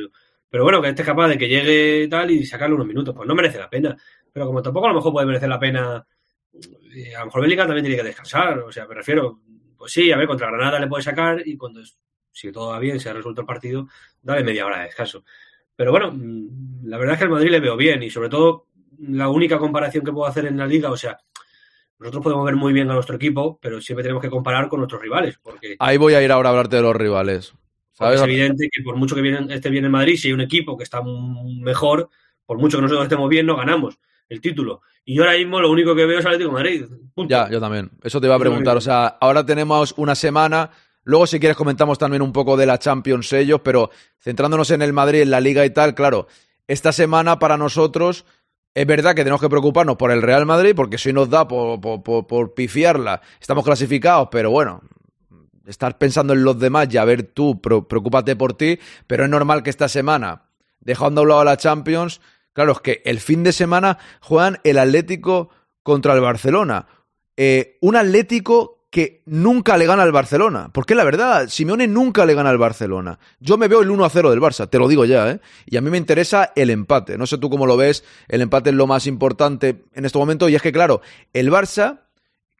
Pero bueno, que esté capaz de que llegue tal y sacarle unos minutos, pues no merece la pena. Pero como tampoco a lo mejor puede merecer la pena, eh, a lo mejor Bellingham también tiene que descansar, o sea, me refiero, pues sí, a ver, contra Granada le puede sacar y cuando, si todo va bien, se ha resuelto el partido, dale media hora de descanso. Pero bueno, mm, la verdad es que al Madrid le veo bien y sobre todo la única comparación que puedo hacer en la liga, o sea, nosotros podemos ver muy bien a nuestro equipo, pero siempre tenemos que comparar con nuestros rivales, porque Ahí voy a ir ahora a hablarte de los rivales. Es evidente que por mucho que viene, esté bien en Madrid, si hay un equipo que está mejor, por mucho que nosotros estemos bien, no ganamos el título. Y yo ahora mismo lo único que veo es Atlético de Madrid. Punto. Ya, yo también. Eso te iba a preguntar. O sea, ahora tenemos una semana. Luego, si quieres, comentamos también un poco de la Champions ellos, pero centrándonos en el Madrid, en la Liga y tal, claro, esta semana para nosotros es verdad que tenemos que preocuparnos por el Real Madrid, porque si nos da por, por, por- por pifiarla, estamos clasificados, pero bueno, estar pensando en los demás y a ver tú, preocúpate por ti, pero es normal que esta semana, dejando a lado la Champions, claro, es que el fin de semana juegan el Atlético contra el Barcelona. Eh, un Atlético que nunca le gana al Barcelona. Porque la verdad, Simeone nunca le gana al Barcelona. Yo me veo el 1-0 del Barça, te lo digo ya, ¿eh? Y a mí me interesa el empate. No sé tú cómo lo ves, el empate es lo más importante en este momento. Y es que, claro, el Barça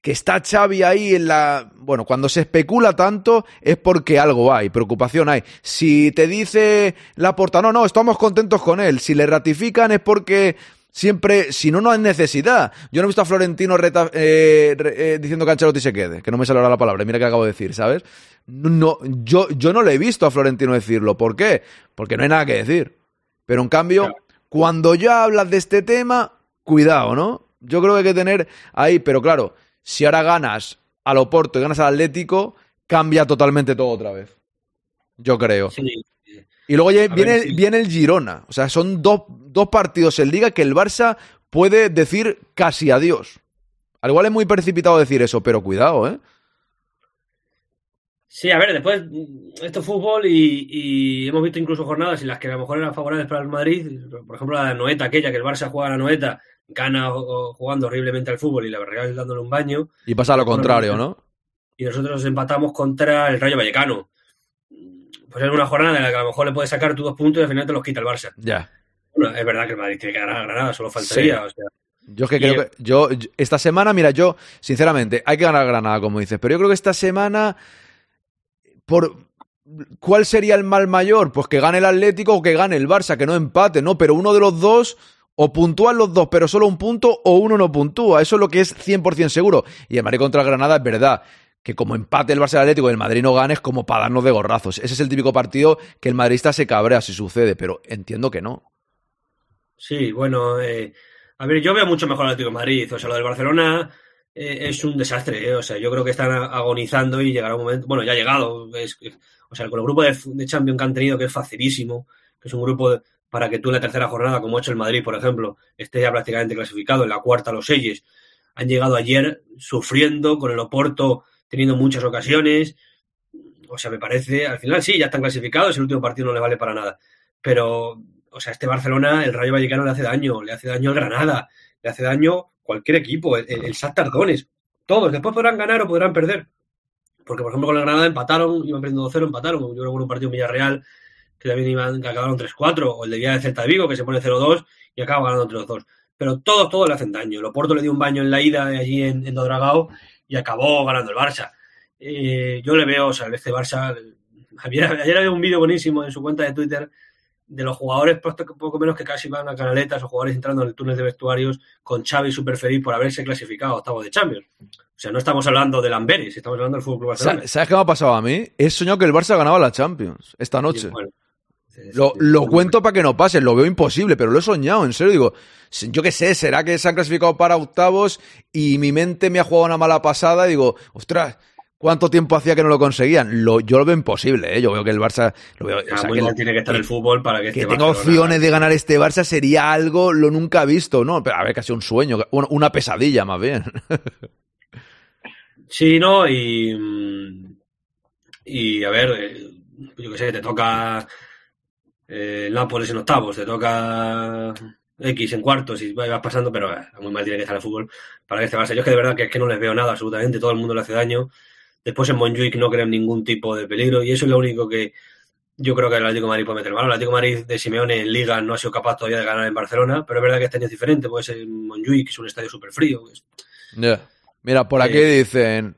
que está Xavi ahí en la... Bueno, cuando se especula tanto es porque algo hay, preocupación hay. Si te dice la porta, no, no, estamos contentos con él. Si le ratifican es porque siempre, si no, no hay necesidad. Yo no he visto a Florentino reta- eh, re- eh, diciendo que Ancelotti se quede, que no me sale ahora la palabra, mira que acabo de decir, ¿sabes? No, yo, yo no le he visto a Florentino decirlo. ¿Por qué? Porque no hay nada que decir. Pero en cambio, Claro. cuando ya hablas de este tema, cuidado, ¿no? Yo creo que hay que tener ahí, pero claro, si ahora ganas al Oporto y ganas al Atlético, cambia totalmente todo otra vez. Yo creo. Sí. Y luego ya viene, ver, sí. viene el Girona. O sea, son dos, dos partidos en Liga que el Barça puede decir casi adiós. Al igual es muy precipitado decir eso, pero cuidado, ¿eh? Sí, a ver, después esto es fútbol y, y hemos visto incluso jornadas en las que a lo mejor eran favorables para el Madrid. Por ejemplo, la Noeta, aquella que el Barça juega a la Noeta, gana jugando horriblemente al fútbol y la Real dándole un baño. Y pasa lo contrario, ¿no? y nosotros empatamos contra el Rayo Vallecano. Pues es una jornada en la que a lo mejor le puedes sacar tus dos puntos y al final te los quita el Barça. Ya. Bueno, es verdad que el Madrid tiene que ganar a Granada, solo faltaría. O sea, Yo es que creo que. Yo, yo- esta semana, mira, yo, sinceramente, hay que ganar a Granada, como dices, pero yo creo que esta semana. Por. ¿Cuál sería el mal mayor? Pues que gane el Atlético o que gane el Barça, que no empate, ¿no? Pero uno de los dos. O puntúan los dos, pero solo un punto, o uno no puntúa. Eso es lo que es 100% seguro. Y el Madrid contra Granada es verdad. Que como empate el el Atlético y el Madrid no gane es como para darnos de gorrazos. Ese es el típico partido que el madridista se cabrea si sucede, pero entiendo que no. sí, bueno, eh, A ver, yo veo mucho mejor al Atlético de Madrid. O sea, lo del Barcelona eh, es un desastre. ¿eh? O sea, yo creo que están agonizando y llegará un momento. Bueno, ya ha llegado. O sea, con el grupo de, de Champions que han tenido, que es facilísimo, que es un grupo de, para que tú en la tercera jornada, como ha hecho el Madrid, por ejemplo, esté ya prácticamente clasificado, en la cuarta los Selles, han llegado ayer sufriendo con el Oporto, teniendo muchas ocasiones. O sea, me parece, al final sí, ya están clasificados, el último partido no le vale para nada. Pero, o sea, este Barcelona, el Rayo Vallecano le hace daño, le hace daño el Granada, le hace daño cualquier equipo, el, el Tardones, todos. Después podrán ganar o podrán perder. Porque, por ejemplo, con el Granada empataron, iban perdiendo 2-0, empataron. Yo recuerdo un partido en Villarreal que también iban, que acabaron 3-4, o el de Vía de Celta de Vigo, que se pone 0-2 y acaba ganando 3-2. Pero todos, todos le hacen daño. El Oporto le dio un baño en la ida allí en, en Dodragao y acabó ganando el Barça. Eh, yo le veo, o sea, este Barça. Ayer, ayer había un vídeo buenísimo en su cuenta de Twitter de los jugadores poco menos que casi van a canaletas o jugadores entrando en el túnel de vestuarios con Xavi súper feliz por haberse clasificado a octavo de Champions. O sea, no estamos hablando del Amberes, estamos hablando del Fútbol Barcelona. ¿Sabes qué me ha pasado a mí? He soñado que el Barça ganaba la Champions esta noche. Lo, lo cuento para que no pase, lo veo imposible, pero lo he soñado, en serio. Digo, yo qué sé, será que se han clasificado para octavos y mi mente me ha jugado una mala pasada y digo, ostras, ¿Cuánto tiempo hacía que no lo conseguían? Lo, yo lo veo imposible, ¿eh? Yo veo que el Barça... Lo veo, o sea, que tiene que estar el fútbol para que, que este tenga opciones de ganar este Barça sería algo lo nunca visto, ¿no? Pero a ver, casi un sueño, una pesadilla más bien. sí, ¿no? Y, y a ver, eh, yo qué sé, te toca eh, Nápoles en octavos, te toca X en cuartos y vas pasando, pero eh, muy mal tiene que estar el fútbol para que este Barça. Yo es que de verdad que es que no les veo nada absolutamente, todo el mundo le hace daño. Después en Montjuic no crean ningún tipo de peligro y eso es lo único que yo creo que el Atlético de Madrid puede meter mano. El Atlético de Madrid de Simeone en Liga no ha sido capaz todavía de ganar en Barcelona, pero es verdad que este año es diferente, puede ser en Montjuic, es un estadio súper frío. Mira, por aquí eh, dicen,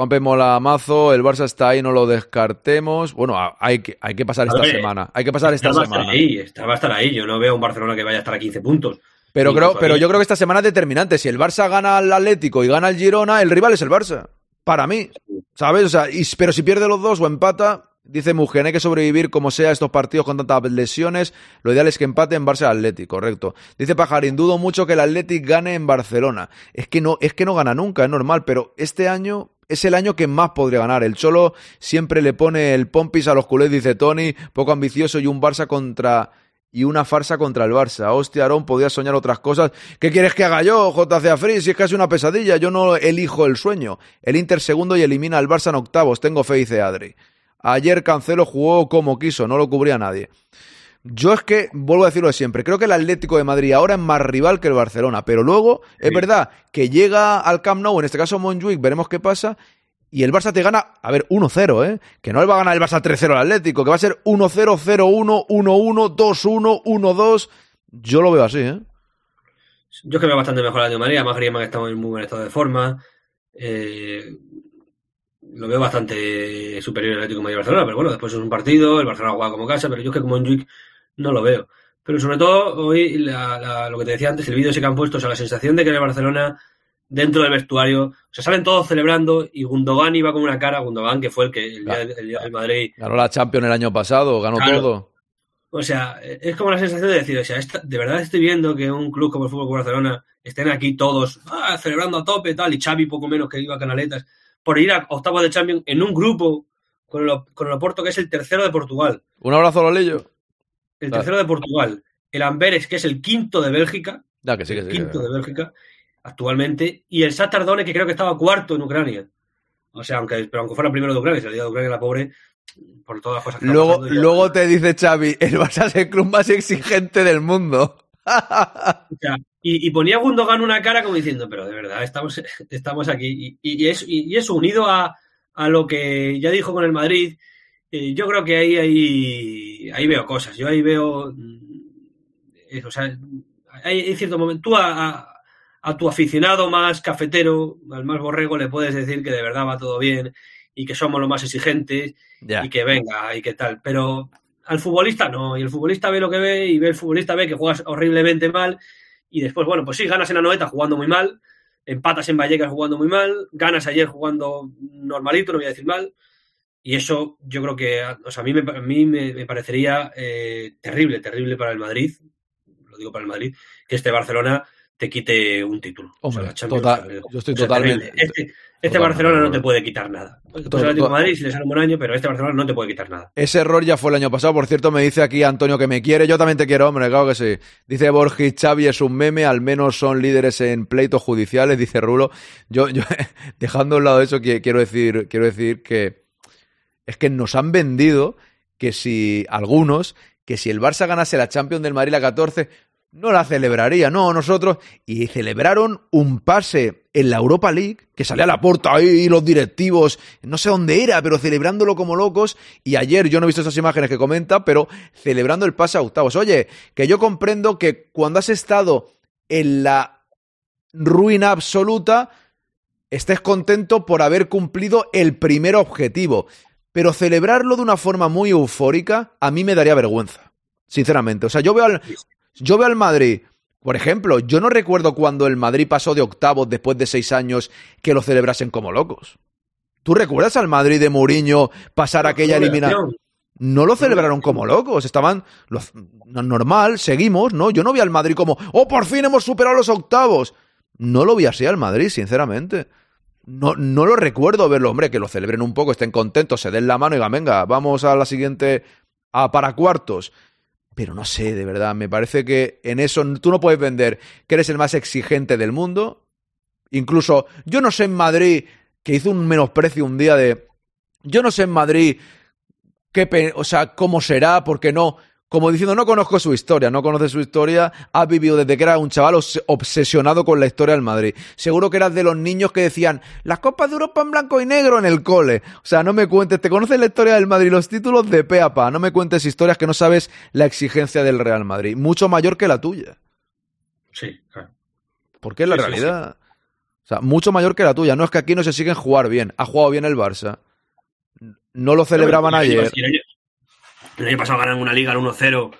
Juan P. Mola Mazo, el Barça está ahí, no lo descartemos. Bueno, hay que, hay que pasar esta semana. Hay que pasar esta semana. ahí, va a estar ahí. Yo no veo un Barcelona que vaya a estar a 15 puntos. Pero, creo, pero yo creo que esta semana es determinante. Si el Barça gana al Atlético y gana al Girona, el rival es el Barça. Para mí, ¿sabes? O sea, pero si pierde los dos o empata, dice Mugen, hay que sobrevivir como sea estos partidos con tantas lesiones. Lo ideal es que empate en Barça Atlético, correcto. Dice Pajarín, dudo mucho que el Atlético gane en Barcelona. Es que no, es que no gana nunca, es normal, pero este año es el año que más podría ganar. El Cholo siempre le pone el pompis a los culés, dice Tony, poco ambicioso y un Barça contra y una farsa contra el Barça. Hostia, Aarón, podía soñar otras cosas. ¿Qué quieres que haga yo, JC Afri? Si es casi una pesadilla, yo no elijo el sueño. El Inter segundo y elimina al Barça en octavos. Tengo fe, dice Adri. Ayer Cancelo jugó como quiso, no lo cubría nadie. Yo es que, vuelvo a decirlo de siempre, creo que el Atlético de Madrid ahora es más rival que el Barcelona, pero luego es verdad que llega al Camp Nou, en este caso Montjuic, veremos qué pasa, y el Barça te gana, a ver, 1-0, ¿eh? Que no le va a ganar el Barça 3-0 al Atlético, que va a ser 1-0, 0-1, 1-1, 2-1, 1-2. Yo lo veo así, ¿eh? Yo es que veo bastante mejor la de María, más Griezmann que está en muy buen estado de forma. Eh, lo veo bastante superior al Atlético de Madrid Barcelona, pero bueno, después es un partido, el Barcelona juega como casa, pero yo es que como en Juic no lo veo. Pero sobre todo, hoy, lo que te decía antes, el vídeo ese que han puesto, o sea, la sensación de que el Barcelona dentro del vestuario. O sea, salen todos celebrando y Gundogan iba con una cara, Gundogan, que fue el que el día, del Madrid. Ganó la Champions el año pasado, ganó todo. O sea, es como la sensación de decir, o sea, de verdad estoy viendo que un club como el Fútbol Barcelona estén aquí todos ah, celebrando a tope tal, y Xavi poco menos que iba a Canaletas, por ir a octavos de Champions en un grupo con el, con el Oporto, que es el tercero de Portugal. Un abrazo, Lolillo. El tercero de Portugal. El Amberes, que es el quinto de Bélgica. Ya, que sí, que sí, quinto de Bélgica actualmente, y el Satardone, que creo que estaba cuarto en Ucrania. O sea, aunque, pero aunque fuera primero de Ucrania, salía de Ucrania la pobre, por todas las cosas que Luego, luego te dice Xavi, el Barça es el club más exigente del mundo. o sea, y, y, ponía Gundogan una cara como diciendo, pero de verdad, estamos, estamos aquí. Y, y, eso, y, eso unido a, a, lo que ya dijo con el Madrid, eh, yo creo que ahí, ahí, ahí veo cosas. Yo ahí veo. Eh, o sea, hay, hay cierto momento. Tú a, a tu aficionado más cafetero, al más borrego, le puedes decir que de verdad va todo bien y que somos los más exigentes y que venga y que tal. Pero al futbolista no, y el futbolista ve lo que ve y ve el futbolista ve que juegas horriblemente mal y después, bueno, pues sí, ganas en la noeta jugando muy mal, empatas en Vallecas jugando muy mal, ganas ayer jugando normalito, no voy a decir mal, y eso yo creo que o sea, a mí me, a mí me, parecería eh, terrible, terrible para el Madrid, digo para el Madrid, que este Barcelona te quite un título. Hombre, O sea, total- yo estoy o sea, totalmente- terrible. Este, este totalmente Barcelona no te puede quitar nada. Pues el Atlético de Madrid si le sale un buen año, pero este Barcelona no te puede quitar nada. Ese error ya fue el año pasado. Por cierto, me dice aquí Antonio que me quiere. Yo también te quiero, hombre, claro que sí. Dice Borges, Xavi es un meme, al menos son líderes en pleitos judiciales, dice Rulo. Yo, yo dejando a un lado eso, quiero decir, quiero decir que es que nos han vendido que si algunos, que si el Barça ganase la Champions del Madrid la 14, no la celebraría, no, nosotros. Y celebraron un pase en la Europa League, que salía a la puerta ahí los directivos, no sé dónde era, pero celebrándolo como locos. Y ayer yo no he visto esas imágenes que comenta, pero celebrando el pase a octavos. Oye, que yo comprendo que cuando has estado en la ruina absoluta, estés contento por haber cumplido el primer objetivo. Pero celebrarlo de una forma muy eufórica, a mí me daría vergüenza. Sinceramente. O sea, yo veo al, yo veo al Madrid, por ejemplo, yo no recuerdo cuando el Madrid pasó de octavos después de seis años que lo celebrasen como locos. ¿Tú recuerdas al Madrid de Mourinho pasar aquella eliminación? No lo celebraron como locos, estaban los- no- normal, seguimos, ¿no? Yo no vi al Madrid como, oh, por fin hemos superado los octavos. No lo vi así al Madrid, sinceramente. No, no lo recuerdo verlo, hombre, que lo celebren un poco, estén contentos, se den la mano y digan, venga, vamos a la siguiente, a para cuartos. Pero no sé, de verdad, me parece que en eso tú no puedes vender que eres el más exigente del mundo. Incluso, yo no sé en Madrid, que hizo un menosprecio un día de, yo no sé en Madrid qué, o sea, cómo será, porque no, como diciendo, no conozco su historia, no conoce su historia, has vivido desde que era un chaval obs- obsesionado con la historia del Madrid. Seguro que eras de los niños que decían, las copas de Europa en blanco y negro en el cole. O sea, no me cuentes, te conoces la historia del Madrid, los títulos de pe a pa, no me cuentes historias que no sabes la exigencia del Real Madrid, mucho mayor que la tuya. Sí, claro. Porque es la Sí, sí, realidad. O sea, mucho mayor que la tuya. No es que aquí no se siguen jugar bien. Ha jugado bien el Barça. No lo celebraban No, ayer. El año, pasado ganaron una liga al 1-0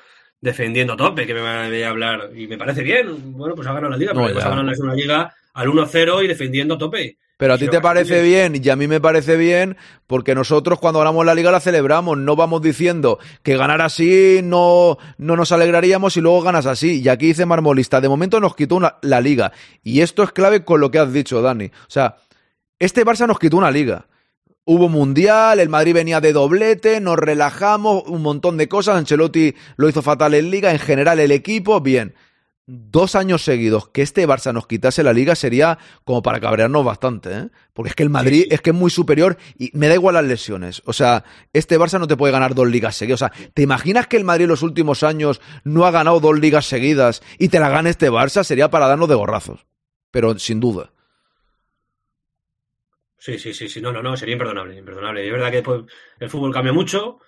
defendiendo a tope, que me va a hablar. Y me parece bien. Bueno, pues ha ganado la liga, pero No, ya. pasado ganaron una liga al 1-0 y defendiendo a tope. Pero a ti te parece bien y a mí me parece bien porque nosotros cuando ganamos la liga la celebramos. No vamos diciendo que ganar así no, no nos alegraríamos y luego ganas así. Y aquí dice Marmolista, de momento nos quitó una- la liga. Y esto es clave con lo que has dicho, Dani. O sea, este Barça nos quitó una liga. Hubo mundial, el Madrid venía de doblete, nos relajamos, un montón de cosas. Ancelotti lo hizo fatal en liga, en general el equipo, bien. Dos años seguidos que este Barça nos quitase la liga sería como para cabrearnos bastante, ¿eh? Porque es que el Madrid es que es muy superior y me da igual las lesiones. O sea, este Barça no te puede ganar dos ligas seguidas. O sea, ¿te imaginas que el Madrid en los últimos años no ha ganado dos ligas seguidas y te la gane este Barça? Sería para darnos de gorrazos. Pero sin duda. Sí, sí, sí, sí. No, no, no, sería imperdonable, imperdonable. Es verdad que después el fútbol cambia mucho,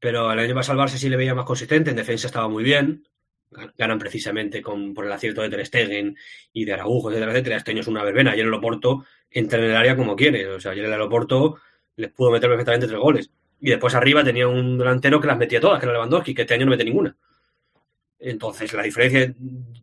pero el año pasado al Barça sí le veía más consistente, en defensa estaba muy bien. Ganan precisamente con, por el acierto de Ter Stegen y de Araujo, etcétera, etcétera. Este año es una verbena. Ayer el Oporto entra en el área como quiere. O sea, ayer el Oporto les pudo meter perfectamente tres goles. Y después arriba tenía un delantero que las metía todas, que era Lewandowski, que este año no mete ninguna. Entonces, la diferencia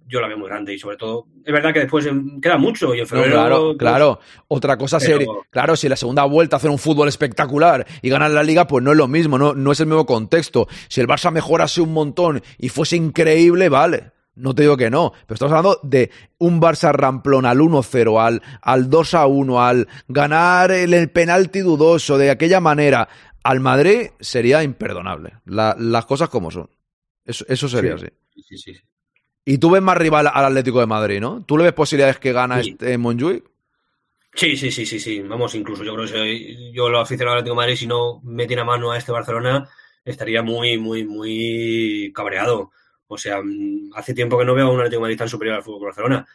yo la veo muy grande y sobre todo, es verdad que después em, queda mucho y en febrero... claro, pues, claro. Otra cosa Pero- sería, claro, si la segunda vuelta hacen un fútbol espectacular y ganan la liga, pues no es lo mismo, no, no es el mismo contexto. Si el Barça mejorase un montón y fuese increíble, vale. No te digo que no, pero estamos hablando de un Barça ramplón al 1-0, al, al 2-1, al ganar el, el penalti dudoso de aquella manera. Al Madrid sería imperdonable. La- las cosas como son. Eso, eso sería Sí. así. Sí, sí, sí. Y tú ves más rival al Atlético de Madrid, ¿no? ¿Tú le ves posibilidades que gana este Montjuic? Sí, sí, sí, sí, sí. Vamos, incluso yo creo que yo lo aficionado al Atlético de Madrid, si no metiera mano a este Barcelona, estaría muy, muy, muy cabreado. O sea, mm, hace tiempo que no veo a un Atlético de Madrid tan superior al Fútbol Barcelona.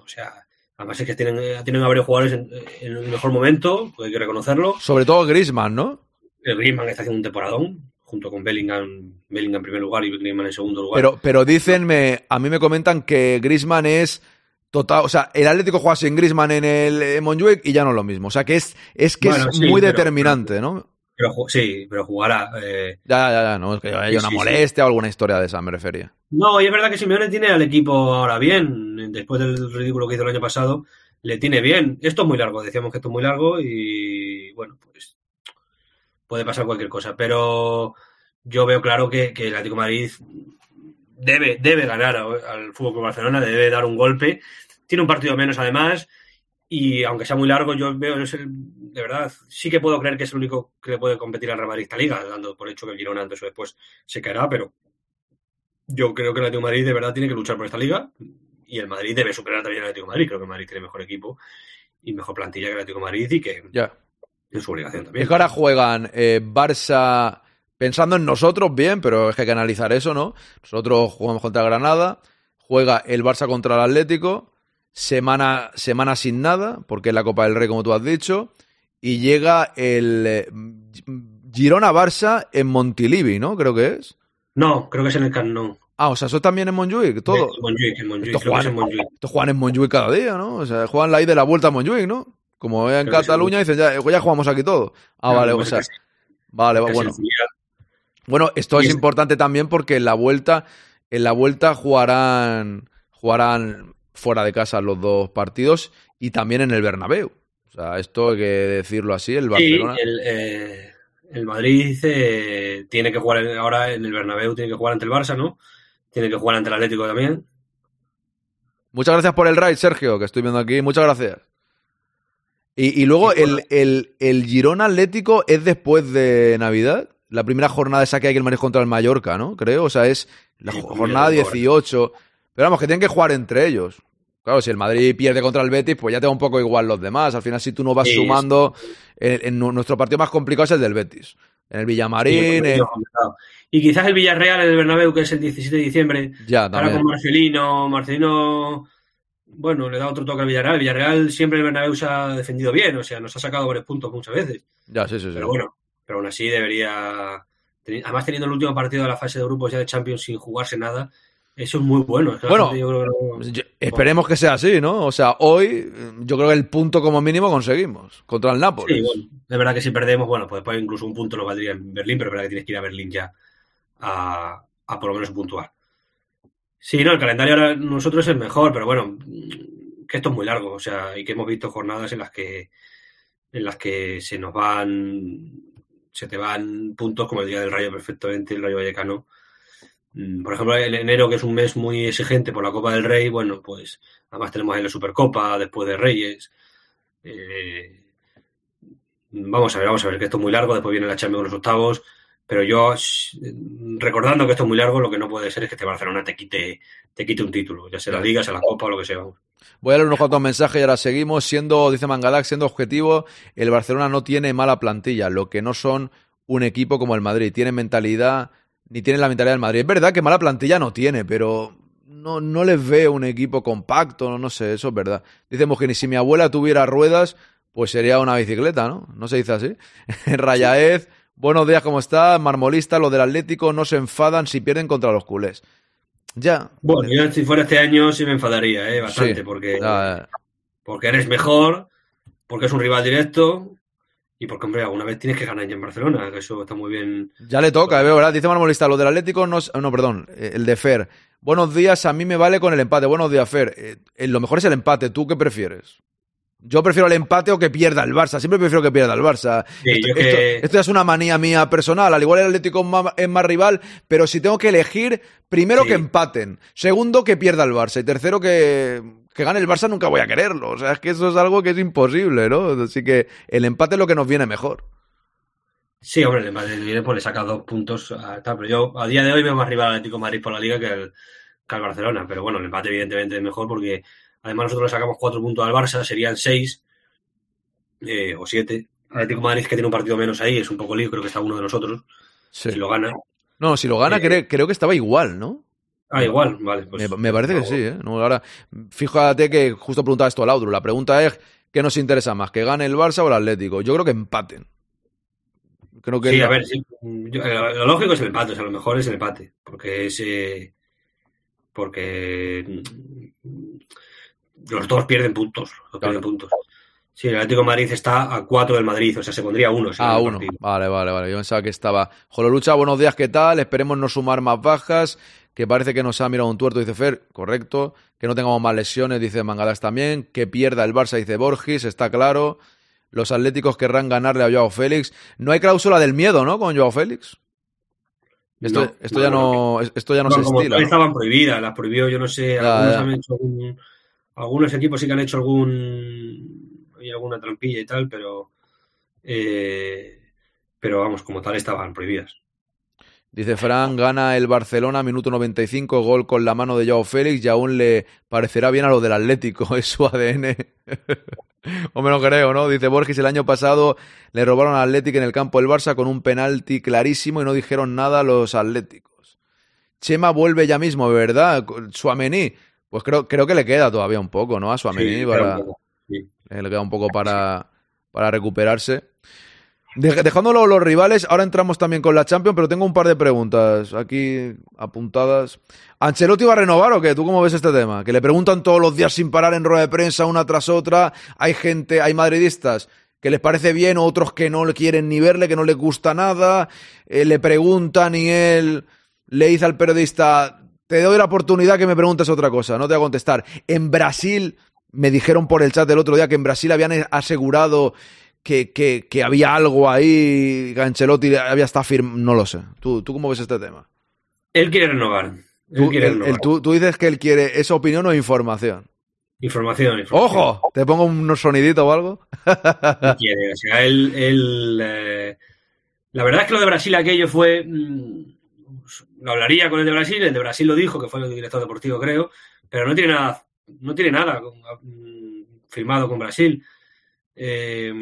O sea, además es que tienen, eh, tienen a varios jugadores en, en el mejor momento, pues hay que reconocerlo. Sobre todo Griezmann, ¿no? El Griezmann está haciendo un temporadón, junto con Bellingham, Bellingham en primer lugar y Griezmann en segundo lugar. Pero, pero dicen, me, a mí me comentan que Griezmann es total, o sea, el Atlético juega sin Griezmann en el eh, Montjuic y ya no es lo mismo. O sea, que es, es que Bueno, es sí, muy pero- determinante, ¿no? Pero sí, pero jugará. eh, Ya, ya, ya, no, es que haya Sí, una sí. molestia o alguna historia de esa, me refería. No, y es verdad que Simeone tiene al equipo ahora bien. Después del ridículo que hizo el año pasado, le tiene bien. Esto es muy largo, decíamos que esto es muy largo y bueno, pues puede pasar cualquier cosa. Pero yo veo claro que, el Atlético de Madrid debe, debe ganar al Fútbol Barcelona, debe dar un golpe. Tiene un partido menos además y aunque sea muy largo, yo veo, es el, de verdad, sí que puedo creer que es el único que le puede competir al Real Madrid esta liga, dando por hecho que el Girona antes o después se caerá, pero yo creo que el Atlético de Madrid de verdad tiene que luchar por esta liga y el Madrid debe superar también al Atlético de Madrid. Creo que el Madrid tiene mejor equipo y mejor plantilla que el Atlético de Madrid y que Ya. Es su obligación también. Es que ahora juegan eh, Barça pensando en nosotros bien, pero es que hay que analizar eso, ¿no? Nosotros jugamos contra Granada, juega el Barça contra el Atlético, semana, semana sin nada, porque es la Copa del Rey, como tú has dicho, y llega el eh, Girona-Barça en Montilivi, ¿no? Creo que es. No, creo que es en el Camp Nou. Ah, o sea, eso también en Montjuic, todo. En Montjuic, en Montjuic, Estos es en juegan, Montjuic. estos juegan en Montjuic cada día, ¿no? O sea, juegan la ida y la vuelta a Montjuic, ¿no? Como en Creo sí. Cataluña dicen, ya, ya jugamos aquí todo. Ah, vale, o sea, vale, casi bueno. Bueno, esto es es- importante también porque en la vuelta, en la vuelta jugarán, jugarán fuera de casa los dos partidos y también en el Bernabéu. O sea, esto hay que decirlo así, el Sí, Barcelona. el, eh, el Madrid eh, tiene que jugar ahora en el Bernabéu, tiene que jugar ante el Barça, ¿no? Tiene que jugar ante el Atlético también. Muchas gracias por el raid, Sergio, que estoy viendo aquí. Muchas gracias. Y, y luego el, el, el Girona Atlético es después de Navidad. La primera jornada esa que hay que el Madrid contra el Mallorca, ¿no? Creo. O sea, es la Sí, jo- jornada mira, ahora. 18. Pero vamos, que tienen que jugar entre ellos. Claro, si el Madrid pierde contra el Betis, pues ya te da un poco igual los demás. Al final, si tú no vas Sí, sumando, en, en nu- nuestro partido más complicado es el del Betis. En el Villamarín, en- Y quizás el Villarreal en el Bernabéu, que es el 17 de diciembre, ya ahora también. con Marcelino, Marcelino, bueno, le da otro toque al Villarreal. El Villarreal siempre el Bernabéu se ha defendido bien, o sea, nos ha sacado varios puntos muchas veces. Ya, sí, sí, sí. Pero bueno, pero aún así debería. Además, teniendo el último partido de la fase de grupos ya de Champions sin jugarse nada, eso es muy bueno. Bueno, gente yo creo que no- yo- esperemos que sea así, ¿no? O sea, hoy eh, yo creo que el punto como mínimo conseguimos contra el Nápoles. Sí, bueno, es verdad que si perdemos, bueno, pues después incluso un punto nos valdría en Berlín, pero es verdad que tienes que ir a Berlín ya a, a por lo menos puntuar. Sí, no, el calendario ahora nosotros es mejor, pero bueno, que esto es muy largo, o sea, y que hemos visto jornadas en las que en las que se nos van se te van puntos como el día del Rayo perfectamente, el Rayo Vallecano. Mm, Por ejemplo, el enero, que es un mes muy exigente por la Copa del Rey, bueno, pues además tenemos ahí la Supercopa después de Reyes. Eh, Vamos a ver, vamos a ver, que esto es muy largo, después viene la Champions con los octavos, pero yo, sh- recordando que esto es muy largo, lo que no puede ser es que este Barcelona te quite, te quite un título, ya sea la Liga, sea la Copa o lo que sea. Voy a leer unos cuantos mensajes y ahora seguimos. Siendo, dice Mangalax, siendo objetivo, el Barcelona no tiene mala plantilla, lo que no son un equipo como el Madrid. Tiene mentalidad, ni tiene la mentalidad del Madrid. Es verdad que mala plantilla no tiene, pero no, no les veo un equipo compacto, no, no sé, eso es verdad. Dice Mojini, si mi abuela tuviera ruedas, pues sería una bicicleta, ¿no? No se dice así. Rayaez, buenos días, ¿cómo estás? Marmolista, los del Atlético no se enfadan si pierden contra los culés. Ya. Bueno, yo si fuera este año sí me enfadaría, ¿eh? bastante, Sí, porque, ya, porque eres mejor, porque es un rival directo y porque, hombre, alguna vez tienes que ganar ya en Barcelona, que eso está muy bien. Ya le toca, veo, ¿verdad? Dice Marmolista, lo del Atlético no... No, perdón, eh, el de Fer. Buenos días, a mí me vale con el empate. Buenos días, Fer. Eh, eh, lo mejor es el empate. ¿Tú qué prefieres? Yo prefiero el empate o que pierda el Barça. Siempre prefiero que pierda el Barça. Sí, esto, que- esto es una manía mía personal. Al igual el Atlético es más, es más rival, pero si tengo que elegir, primero Sí. que empaten, segundo que pierda el Barça y tercero que, que gane el Barça nunca voy a quererlo. O sea, es que eso es algo que es imposible, ¿no? Así que el empate es lo que nos viene mejor. Sí, hombre, el Madrid viene pues le saca dos puntos a tal, pero yo a día de hoy veo más rival al Atlético de Madrid por la Liga que al, que al Barcelona, pero bueno, el empate evidentemente es mejor porque además nosotros le sacamos cuatro puntos al Barça, serían seis eh, o siete. Atlético de Madrid que tiene un partido menos ahí, es un poco lío, creo que está uno de nosotros, Sí. si lo gana. No, si lo gana, Eh, cre- creo que estaba igual, ¿no? Ah, igual, vale. Pues, me, me parece que sí, ¿eh? No, ahora, fíjate que justo preguntaba esto al Audru. La pregunta es, ¿qué nos interesa más? ¿Que gane el Barça o el Atlético? Yo creo que empaten. Creo que Sí, a ver, sí. Yo- eh, lo, lo lógico es el empate, o sea, lo mejor es el empate, porque es. eh, porque. Los dos pierden puntos. Los pierden puntos. Sí, el Atlético de Madrid está a cuatro del Madrid, o sea, se pondría uno. si Ah, uno. partido. Vale, vale, vale. Yo pensaba que estaba. Jololucha, buenos días, ¿qué tal? Esperemos no sumar más bajas. Que parece que nos ha mirado un tuerto, dice Fer. Correcto. Que no tengamos más lesiones, dice Mangadas también. Que pierda el Barça, dice Borges, está claro. Los atléticos querrán ganarle a Joao Félix. No hay cláusula del miedo, ¿no? Con Joao Félix. Esto, No, esto ya no, esto ya no, No, se como estila. estaban prohibidas, las prohibió, yo no sé, Ya, algunos ya. han hecho algún- algunos equipos sí que han hecho algún hay alguna trampilla y tal, pero eh, pero vamos, como tal estaban prohibidas. Dice Fran, gana el Barcelona, minuto 95, gol con la mano de Joao Félix y aún le parecerá bien a lo del Atlético, es su ADN. o me lo creo, ¿no? Dice Borges, el año pasado le robaron al Atlético en el campo del Barça con un penalti clarísimo y no dijeron nada los atléticos. Chema vuelve ya mismo, ¿verdad? Suamení, pues creo, creo que le queda todavía un poco, ¿no? A Suamení Sí, para... poco, sí. Eh, le queda un poco para, para recuperarse. De- dejándolo los rivales, ahora entramos también con la Champions, pero tengo un par de preguntas aquí apuntadas. ¿Ancelotti va a renovar o qué? ¿Tú cómo ves este tema? Que le preguntan todos los días sin parar en rueda de prensa, una tras otra. Hay gente, hay madridistas que les parece bien, otros que no le quieren ni verle, que no les gusta nada. Eh, le preguntan y él le dice al periodista, te doy la oportunidad que me preguntes otra cosa, no te voy a contestar. En Brasil, me dijeron por el chat el otro día que en Brasil habían asegurado que, que, que había algo ahí, que Ancelotti había estado firmado, no lo sé. ¿Tú, ¿Tú cómo ves este tema? Él quiere renovar. Él Tú, quiere renovar. tú- tú dices que él quiere, ¿es opinión o información? Información, información. ¡Ojo! ¿Te pongo un sonidito o algo? Él quiere, o sea, él, él, eh, la verdad es que lo de Brasil aquello fue, mm, lo hablaría con el de Brasil, el de Brasil lo dijo, que fue el director deportivo creo, pero no tiene nada, no tiene nada mm, firmado con Brasil. Eh,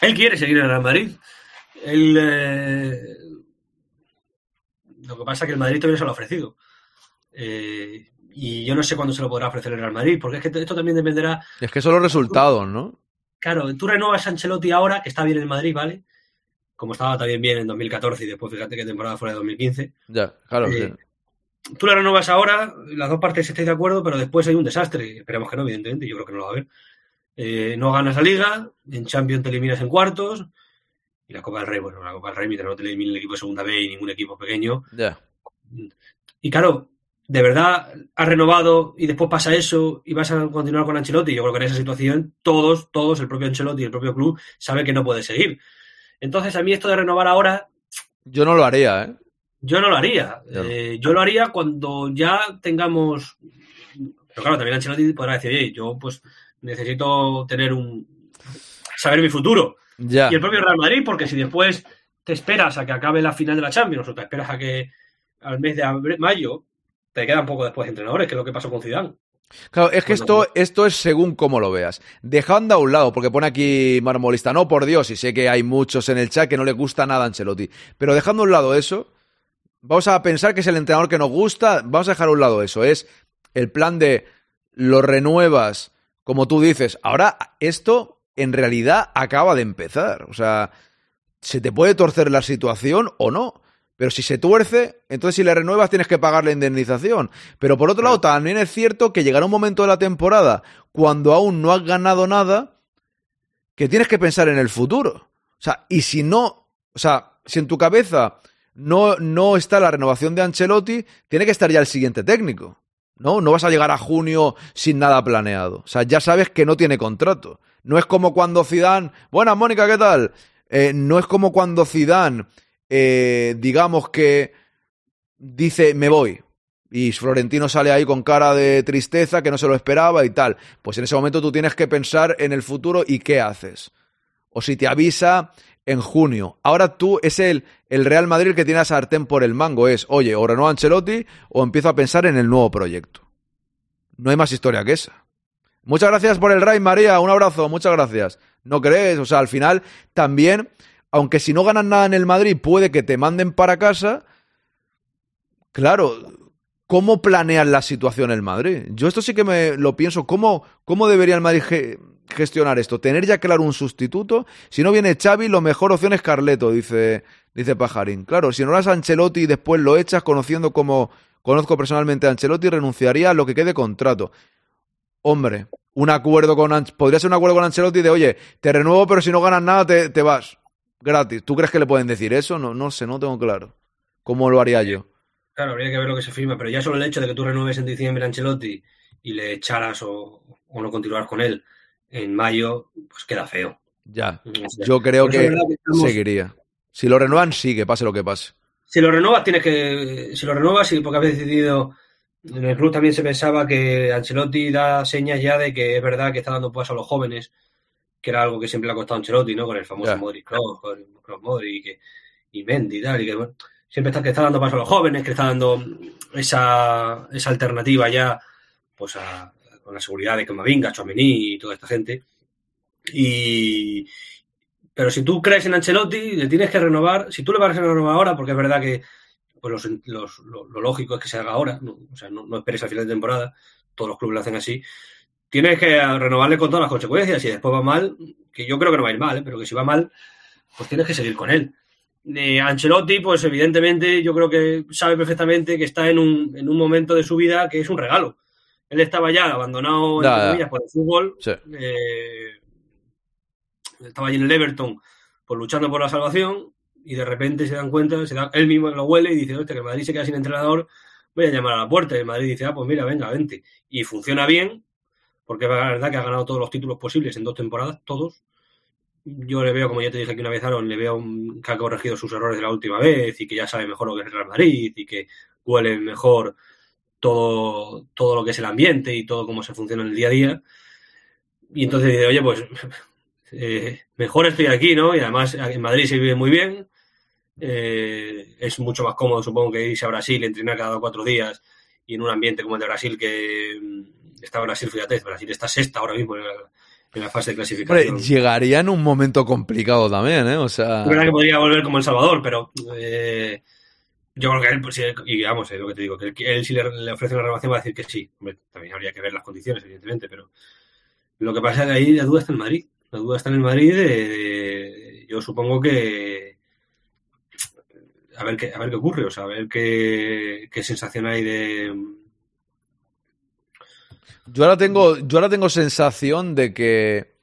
él quiere seguir en el Real Madrid. Él, eh, lo que pasa es que el Madrid todavía se lo ha ofrecido. Eh, y yo no sé cuándo se lo podrá ofrecer el Real Madrid, porque es que esto también dependerá Es que son los resultados, ¿no? Claro, tú renovas a Ancelotti ahora, que está bien en Madrid, ¿vale? Como estaba también bien en 2014 y después fíjate qué temporada fue de 2015. Ya, claro. Eh, sí. Tú la renovas ahora, las dos partes estáis de acuerdo, pero después hay un desastre. Esperemos que no, evidentemente, yo creo que no lo va a haber. Eh, no ganas la liga, en Champions te eliminas en cuartos, y la Copa del Rey, bueno, la Copa del Rey, mientras no te elimine el equipo de segunda B y ningún equipo pequeño. Ya. Y claro, de verdad has renovado y después pasa eso y vas a continuar con Ancelotti. Yo creo que en esa situación todos, todos, el propio Ancelotti y el propio club, sabe que no puede seguir. Entonces, a mí esto de renovar ahora, Yo no lo haría, ¿eh? yo no lo haría. Eh, yo lo haría cuando ya tengamos. Pero claro, también Ancelotti podrá decir, oye, yo pues necesito tener un. saber mi futuro. Ya. Y el propio Real Madrid, porque si después te esperas a que acabe la final de la Champions o te esperas a que al mes de abril- mayo te quedan poco después de entrenadores, que es lo que pasó con Zidane. Claro, es que esto, esto es según cómo lo veas. Dejando a un lado, porque pone aquí Marmolista, no por Dios, y sé que hay muchos en el chat que no les gusta nada a Ancelotti, pero dejando a un lado eso, vamos a pensar que es el entrenador que nos gusta, vamos a dejar a un lado eso, es el plan de lo renuevas, como tú dices, ahora esto en realidad acaba de empezar, o sea, se te puede torcer la situación o no. Pero si se tuerce, entonces si le renuevas tienes que pagar la indemnización. Pero por otro lado, también es cierto que llegará un momento de la temporada cuando aún no has ganado nada que tienes que pensar en el futuro. O sea, y si no, o sea, si en tu cabeza no, no está la renovación de Ancelotti, tiene que estar ya el siguiente técnico. ¿No? No vas a llegar a junio sin nada planeado. O sea, ya sabes que no tiene contrato. No es como cuando Zidane, buenas Mónica, ¿qué tal? Eh, no es como cuando Zidane, eh, digamos que dice me voy y Florentino sale ahí con cara de tristeza que no se lo esperaba y tal. Pues en ese momento tú tienes que pensar en el futuro y qué haces. O si te avisa en junio. Ahora tú es el, el Real Madrid que tiene a sartén por el mango. Es, oye, o renueva Ancelotti o empiezo a pensar en el nuevo proyecto. No hay más historia que esa. Muchas gracias por el raid, María. Un abrazo, muchas gracias. ¿No crees? O sea, al final también, aunque si no ganan nada en el Madrid, puede que te manden para casa. Claro, ¿cómo planean la situación el Madrid? Yo esto sí que me lo pienso. ¿Cómo, cómo debería el Madrid ge- gestionar esto? Tener ya claro un sustituto. Si no viene Xavi, lo mejor opción es Carleto, dice, dice Pajarín. Claro, si no eras Ancelotti y después lo echas conociendo como conozco personalmente a Ancelotti, renunciaría a lo que quede contrato. Hombre, un acuerdo con Ancelotti. Podría ser un acuerdo con Ancelotti de, oye, te renuevo, pero si no ganas nada, te, te vas. Gratis. ¿Tú crees que le pueden decir eso? No, no sé, no tengo claro. ¿Cómo lo haría yo? Claro, habría que ver lo que se firma, pero ya solo el hecho de que tú renueves en diciembre a Ancelotti y le echaras o, o no continuar con él en mayo, pues queda feo. Ya. Yo creo que verdad que estamos- seguiría. Si lo renuevan, sigue, pase lo que pase. Si lo renovas, tienes que. Si lo renovas, y porque habéis decidido. En el club también se pensaba que Ancelotti da señas ya de que es verdad que está dando paso a los jóvenes, que era algo que siempre le ha costado a Ancelotti, ¿no? Con el famoso Ya. Modric Kroos, con Kroos Modric y, y Mendy y tal, y que bueno, siempre está, que está dando paso a los jóvenes, que está dando esa, esa alternativa ya, pues a, con la seguridad de Camavinga, Chouameni y toda esta gente. Y, pero si tú crees en Ancelotti, le tienes que renovar. Si tú le vas a renovar ahora, porque es verdad que pues los, los- lo, lo lógico es que se haga ahora, ¿no? o sea, no, no esperes al final de temporada, todos los clubes lo hacen así. Tienes que renovarle con todas las consecuencias. Si después va mal, que yo creo que no va a ir mal, ¿eh? pero que si va mal, pues tienes que seguir con él. Eh, Ancelotti, pues evidentemente, yo creo que sabe perfectamente que está en un, en un momento de su vida que es un regalo. Él estaba ya abandonado entre comillas, por el fútbol. Sí. eh, estaba allí en el Everton pues luchando por la salvación y de repente se dan cuenta, se da, él mismo lo huele y dice, hostia, que el Madrid se queda sin entrenador, voy a llamar a la puerta. Y el Madrid dice, ah, pues mira, venga, vente. Y funciona bien, porque es verdad que ha ganado todos los títulos posibles en dos temporadas, todos. Yo le veo, como ya te dije aquí una vez, Aaron, le veo que ha corregido sus errores de la última vez y que ya sabe mejor lo que es el Real Madrid y que huele mejor todo, todo lo que es el ambiente y todo cómo se funciona en el día a día. Y entonces dice, oye, pues eh, mejor estoy aquí, ¿no? Y además en Madrid se vive muy bien. Eh, es mucho más cómodo, supongo, que irse a Brasil, entrenar cada cuatro días y en un ambiente como el de Brasil, que mm, está Brasil, fíjate, Brasil está sexta ahora mismo en la, en la fase de Hombre, clasificación. llegaría en un momento complicado también, ¿eh? O sea. Es verdad que podría volver como El Salvador, pero eh, yo creo que él, pues, y vamos, es lo que te digo, que él, él si le, le ofrece una renovación va a decir que sí. Hombre, también habría que ver las condiciones, evidentemente, pero lo que pasa es que ahí la duda está en Madrid. La duda está en el Madrid. de- de- yo supongo que a ver qué, a ver qué ocurre, o sea, a ver qué, qué sensación hay de Yo ahora tengo, yo ahora tengo sensación de que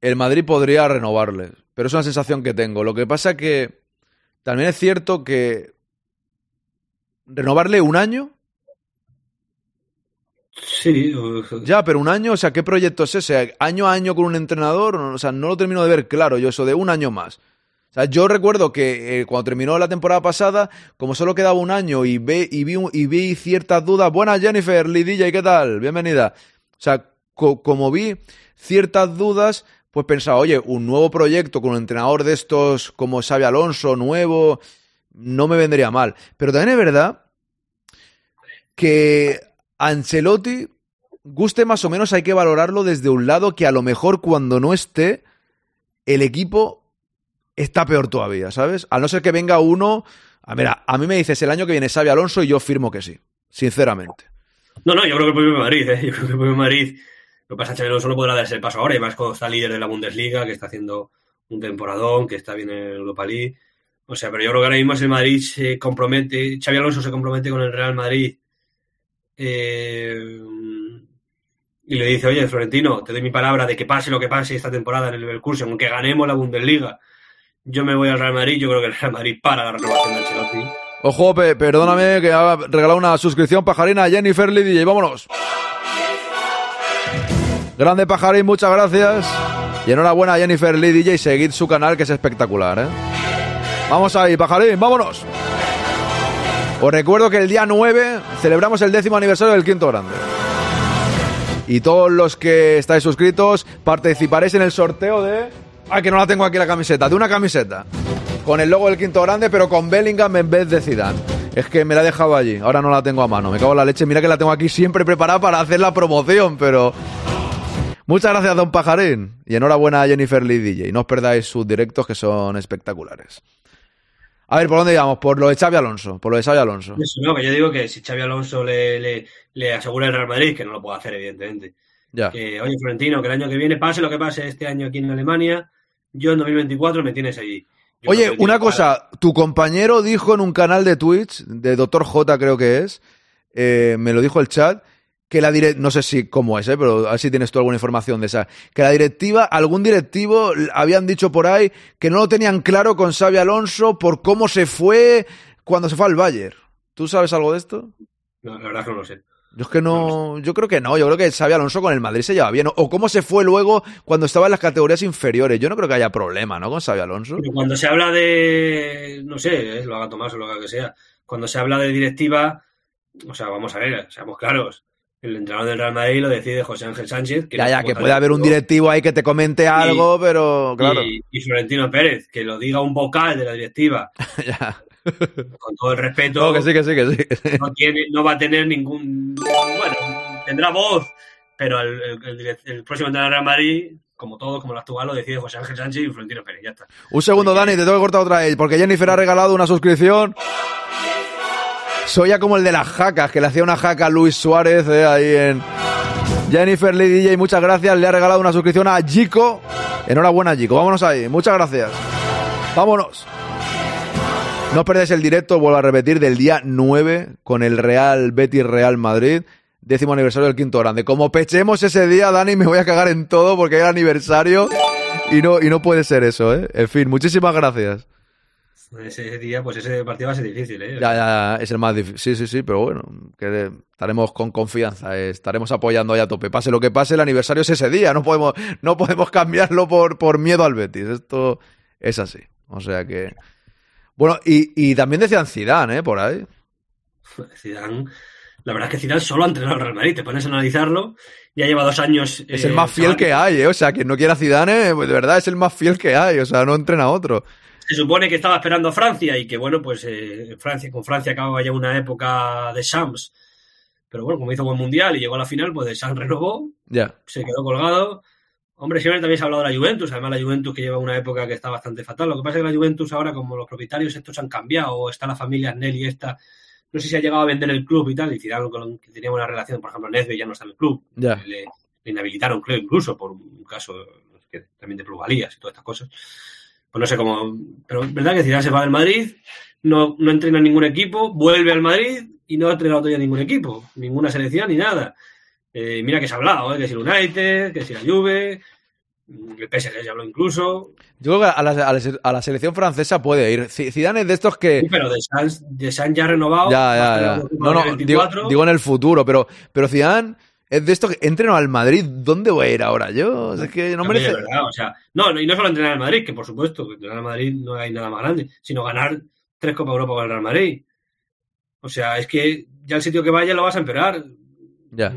el Madrid podría renovarle, pero es una sensación que tengo. Lo que pasa que también es cierto que renovarle un año, sí, ya, pero un año, o sea, ¿qué proyecto es ese? Año a año con un entrenador, o sea, no lo termino de ver claro yo eso de un año más. O sea, yo recuerdo que eh, cuando terminó la temporada pasada, como solo quedaba un año y, ve, y, vi, y vi ciertas dudas, buenas Jennifer, Lidilla, ¿y qué tal? Bienvenida. O sea, co- como vi ciertas dudas, pues pensaba, oye, un nuevo proyecto con un entrenador de estos como Xavi Alonso, nuevo, no me vendría mal. Pero también es verdad que Ancelotti, guste más o menos, hay que valorarlo desde un lado que a lo mejor cuando no esté, el equipo está peor todavía, ¿sabes? A no ser que venga uno. A, a mí me dices el año que viene Xavi Alonso y yo firmo que sí, sinceramente. No, no, yo creo que el propio Madrid, ¿eh? Yo creo que el propio Madrid. Lo que pasa es que Alonso no podrá darse el paso ahora, y más cuando está líder de la Bundesliga, que está haciendo un temporadón, que está bien en Europa League. O sea, pero yo creo que ahora mismo el Madrid se compromete, Xavi Alonso se compromete con el Real Madrid eh, y le dice, oye, Florentino, te doy mi palabra de que pase lo que pase esta temporada en el Leverkusen, aunque ganemos la Bundesliga, yo me voy al Real Madrid, yo creo que el Real Madrid para la renovación de Ancelotti. Ojo, pe- perdóname que ha regalado una suscripción pajarina a Jennifer DJ. Vámonos. Grande pajarín, muchas gracias. Y enhorabuena a Jennifer Lee DJ. Seguid su canal que es espectacular, ¿eh? Vamos ahí, pajarín, vámonos. Os recuerdo que el día 9 celebramos el décimo aniversario del Quinto Grande. Y todos los que estáis suscritos participaréis en el sorteo de... Ah, que no la tengo aquí la camiseta. De una camiseta. Con el logo del Quinto Grande, pero con Bellingham en vez de Zidane. Es que me la he dejado allí. Ahora no la tengo a mano. Me cago en la leche. Mira que la tengo aquí siempre preparada para hacer la promoción, pero... Muchas gracias, don Pajarín. Y enhorabuena a Jennifer Lee DJ. No os perdáis sus directos que son espectaculares. A ver, ¿por dónde íbamos? Por lo de Xavi Alonso. Por lo de Xavi Alonso. Eso, no, que yo digo que si Xavi Alonso le, le, le asegura el Real Madrid, que no lo puede hacer, evidentemente. Ya. Que, oye, Florentino, que el año que viene, pase lo que pase este año aquí en Alemania, yo en 2024 me tienes allí. Yo Oye, una cosa, tu compañero dijo en un canal de Twitch, de Doctor J creo que es, eh, me lo dijo el chat, que la direct, no sé si cómo es, eh, pero a ver si tienes tú alguna información de esa, que la directiva, algún directivo habían dicho por ahí que no lo tenían claro con Xavi Alonso por cómo se fue cuando se fue al Bayern. ¿Tú sabes algo de esto? No, la verdad es que no lo sé. Yo es que no, yo creo que no, yo creo que Xavi Alonso con el Madrid se lleva bien. O cómo se fue luego cuando estaba en las categorías inferiores. Yo no creo que haya problema, ¿no? Con Xavi Alonso. Pero cuando se habla de, no sé, eh, lo haga Tomás o lo que sea, cuando se habla de directiva, o sea, vamos a ver, seamos claros. El entrenador del Real Madrid lo decide José Ángel Sánchez. ya, ya, que puede haber un directivo ahí que te comente algo, pero claro. Y, y, Florentino Pérez, que lo diga un vocal de la directiva. ya. Con todo el respeto. No, que sí, que sí, que sí. No, tiene, no va a tener ningún. Bueno, tendrá voz, pero el, el, el, el próximo entrenador del Real Madrid como todo, como lo actual, lo decide José Ángel Sánchez y Florentino Pérez. Ya está. Un segundo, Dani, te tengo que cortar otra vez, porque Jennifer ha regalado una suscripción. Soy ya como el de las jacas, que le hacía una jaca a Luis Suárez eh, ahí en. Jennifer Lee DJ, muchas gracias. Le ha regalado una suscripción a Jico. Enhorabuena, Jico. Vámonos ahí. Muchas gracias. Vámonos. No os perdáis el directo, vuelvo a repetir, del día 9 con el Real Betis Real Madrid. Décimo aniversario del quinto grande. Como pechemos ese día, Dani, me voy a cagar en todo porque es aniversario y no, y no puede ser eso, ¿eh? En fin, muchísimas gracias. Ese día, pues ese partido va a ser difícil, ¿eh? Ya, ya, ya, es el más difícil. Sí, sí, sí, pero bueno, que estaremos con confianza, eh, estaremos apoyando ahí a tope. Pase lo que pase, el aniversario es ese día, no podemos, no podemos cambiarlo por, por miedo al Betis. Esto es así. O sea que. Bueno, y, y también decían Zidane, ¿eh? Por ahí. Zidane, la verdad es que Zidane solo ha entrenado al Real Madrid. Te pones a analizarlo, ya lleva dos años. Es eh, el más fiel que hay, ¿eh? O sea, quien no quiera Zidane, pues de verdad es el más fiel que hay. O sea, no entrena a otro. Se supone que estaba esperando a Francia y que, bueno, pues eh, Francia, con Francia acababa ya una época de Shams. Pero bueno, como hizo buen mundial y llegó a la final, pues de Shams renovó. Ya. Se quedó colgado. Hombre, siempre también se ha hablado de la Juventus, además la Juventus que lleva una época que está bastante fatal. Lo que pasa es que la Juventus ahora, como los propietarios estos han cambiado, está la familia Nelly esta, no sé si ha llegado a vender el club y tal, y Zidane que tenía una relación, por ejemplo, Nedved ya no está en el club. Le, le, inhabilitaron, creo, incluso por un caso que, también de plusvalías y todas estas cosas. Pues no sé cómo, pero es verdad que Zidane se va del Madrid, no, no entrena en ningún equipo, vuelve al Madrid y no ha entrenado todavía ningún equipo, ninguna selección ni nada. Eh, mira que se ha hablado, ¿eh? que si el United, que si la Juve, el PSG ya habló incluso. Yo creo que a la, a, la, a la, selección francesa puede ir. Zidane es de estos que. Sí, pero de Sans, de Sans ya renovado. Ya, ya, ya. No, no, digo, digo, en el futuro, pero, pero Zidane es de estos que entreno al Madrid. ¿Dónde voy a ir ahora yo? O sea, es que no merece. Verdad, o sea, no, y no solo entrenar al Madrid, que por supuesto, que entrenar al Madrid no hay nada más grande, sino ganar tres Copa Europa con el Real Madrid. O sea, es que ya el sitio que vaya lo vas a empeorar. Ya.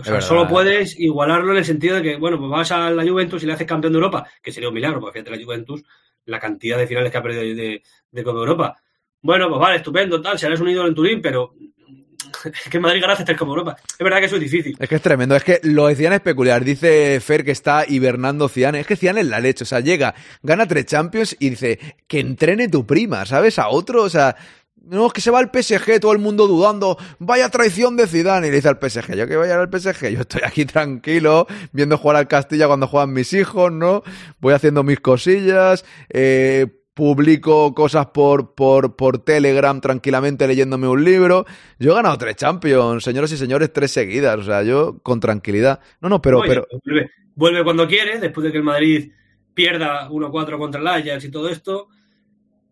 O sea, solo puedes igualarlo en el sentido de que, bueno, pues vas a la Juventus y le haces campeón de Europa, que sería un milagro, porque fíjate la Juventus, la cantidad de finales que ha perdido de, de, Copa Europa. Bueno, pues vale, estupendo, tal, serás un ídolo en Turín, pero es que en Madrid ganas tres Copa Europa. Es verdad que eso es difícil. Es que es tremendo, es que lo de Zidane es peculiar. Dice Fer que está hibernando Zidane. Es que Zidane es la leche, o sea, llega, gana tres Champions y dice que entrene tu prima, ¿sabes? A otro, o sea, no, es que se va al PSG, todo el mundo dudando, vaya traición de Zidane, y le dice al PSG, yo que vaya al PSG, yo estoy aquí tranquilo, viendo jugar al Castilla cuando juegan mis hijos, ¿no? Voy haciendo mis cosillas, eh, publico cosas por, por, por Telegram tranquilamente leyéndome un libro. Yo he ganado tres Champions, señoras y señores, tres seguidas, o sea, yo con tranquilidad. No, no, pero... Oye, pero... Vuelve, vuelve cuando quiere, después de que el Madrid pierda 1-4 contra el Ajax y todo esto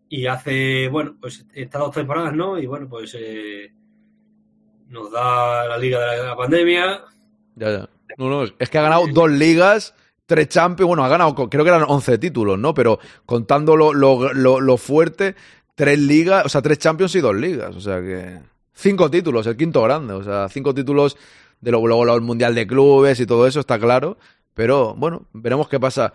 y hace, bueno, pues estas dos temporadas, ¿no? Y bueno, pues eh, nos da la liga de la, de la, pandemia. Ya, ya. No, no, es que ha ganado dos ligas, tres Champions, bueno, ha ganado, creo que eran 11 títulos, ¿no? Pero contando lo, lo, lo, lo fuerte, tres ligas, o sea, tres Champions y dos ligas, o sea que... Cinco títulos, el quinto grande, o sea, cinco títulos de luego, luego el Mundial de Clubes y todo eso, está claro. Pero bueno, veremos qué pasa.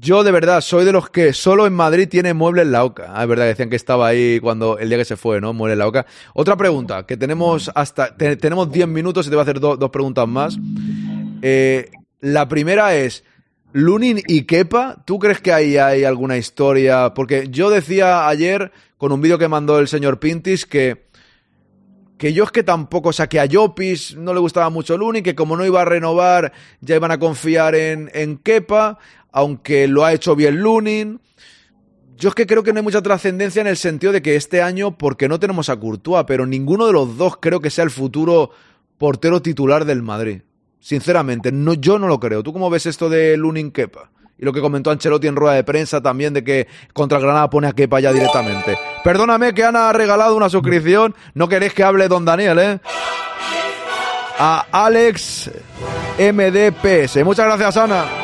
Yo de verdad soy de los que solo en Madrid tiene muebles la Oca. Ah, es verdad, decían que estaba ahí cuando el día que se fue, ¿no? Muebles la Oca. Otra pregunta, que tenemos hasta te, tenemos 10 minutos y te voy a hacer do, dos preguntas más. Eh, la primera es Lunin y Kepa, ¿tú crees que ahí hay alguna historia? Porque yo decía ayer con un vídeo que mandó el señor Pintis que que yo es que tampoco, o sea, que a Jopis no le gustaba mucho Lunin, que como no iba a renovar, ya iban a confiar en, en Kepa, aunque lo ha hecho bien Lunin. Yo es que creo que no hay mucha trascendencia en el sentido de que este año, porque no tenemos a Courtois, pero ninguno de los dos creo que sea el futuro portero titular del Madrid. Sinceramente, no, yo no lo creo. ¿Tú cómo ves esto de Lunin Kepa? Y lo que comentó Ancelotti en rueda de prensa también de que contra Granada pone a Kepa ya directamente. Perdóname que Ana ha regalado una suscripción. No queréis que hable don Daniel, ¿eh? A Alex MDPS. Muchas gracias, Ana.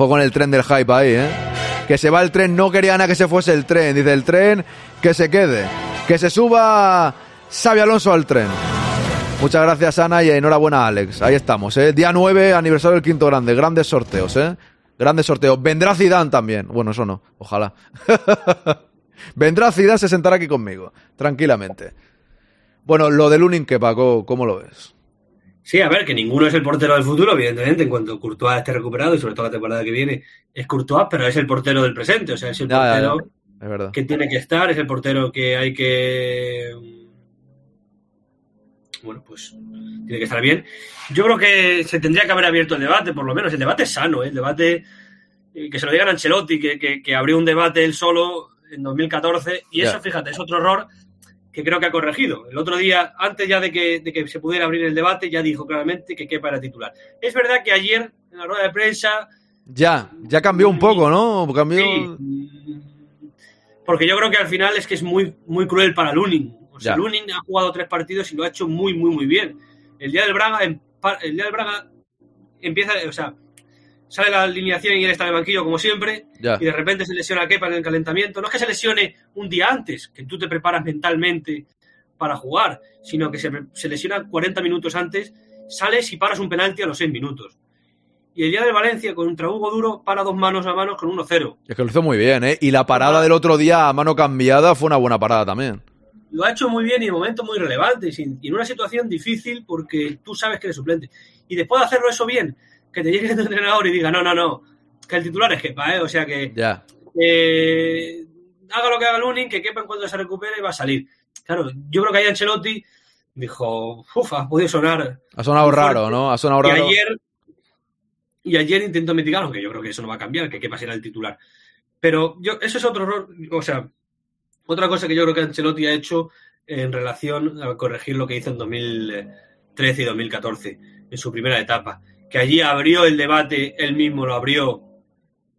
Juego con el tren del hype ahí, ¿eh? Que se va el tren. No quería Ana que se fuese el tren. Dice el tren que se quede. Que se suba Xavi Alonso al tren. Muchas gracias, Ana, y enhorabuena, Alex. Ahí estamos, ¿eh? Día 9, aniversario del quinto grande. Grandes sorteos, ¿eh? Grandes sorteos. Vendrá Zidane también. Bueno, eso no. Ojalá. Vendrá Zidane, se sentará aquí conmigo. Tranquilamente. Bueno, lo de Lunin que ¿cómo lo ves? Sí, a ver, que ninguno es el portero del futuro, evidentemente, en cuanto Courtois esté recuperado y sobre todo la temporada que viene es Courtois, pero es el portero del presente, o sea, es el portero Es verdad. que tiene que estar, es el portero que hay que. Bueno, pues tiene que estar bien. Yo creo que se tendría que haber abierto el debate, por lo menos. El debate es sano, ¿eh? el debate. eh, Que se lo digan a Ancelotti, que, que, que abrió un debate él solo en 2014. Y eso, fíjate, es otro error que creo que ha corregido. El otro día, antes ya de que, de que se pudiera abrir el debate, ya dijo claramente que Kepa era titular. Es verdad que ayer, en la rueda de prensa, Ya, ya cambió un poco, ¿no? Cambió. Sí. Porque yo creo que al final es que es muy, muy cruel para Lunin. O sea, Ya. Lunin ha jugado tres partidos y lo ha hecho muy, muy, muy bien. El día del Braga, el día del Braga empieza, o sea, sale la alineación y él está en el banquillo como siempre, Ya. y de repente se lesiona a Kepa en el calentamiento. No es que se lesione un día antes, que tú te preparas mentalmente para jugar, sino que se, se lesiona 40 minutos antes, sales y paras un penalti a los 6 minutos. Y el día del Valencia contra Hugo Duro para dos manos a manos con 1-0. Es que lo hizo muy bien, ¿eh? Y la parada del otro día a mano cambiada fue una buena parada también. Lo ha hecho muy bien y en momentos muy relevantes y y en una situación difícil porque tú sabes que eres suplente. Y después de hacerlo eso bien, que te llegue el entrenador y diga, no, no, no, que el titular es Kepa, ¿eh? O sea que Ya. eh, haga lo que haga Lunin, que Kepa en cuanto se recupere va a salir. Claro, yo creo que ahí Ancelotti dijo, uff, ha podido sonar. Ha sonado raro, fuerte". ¿no? Ha sonado Y raro. ayer, y ayer intentó mitigar, aunque yo creo que eso no va a cambiar, que Kepa será el titular. Pero yo, eso es otro error, o sea, otra cosa que yo creo que Ancelotti ha hecho en relación a corregir lo que hizo en 2013 y 2014, en su primera etapa, que allí abrió el debate, él mismo lo abrió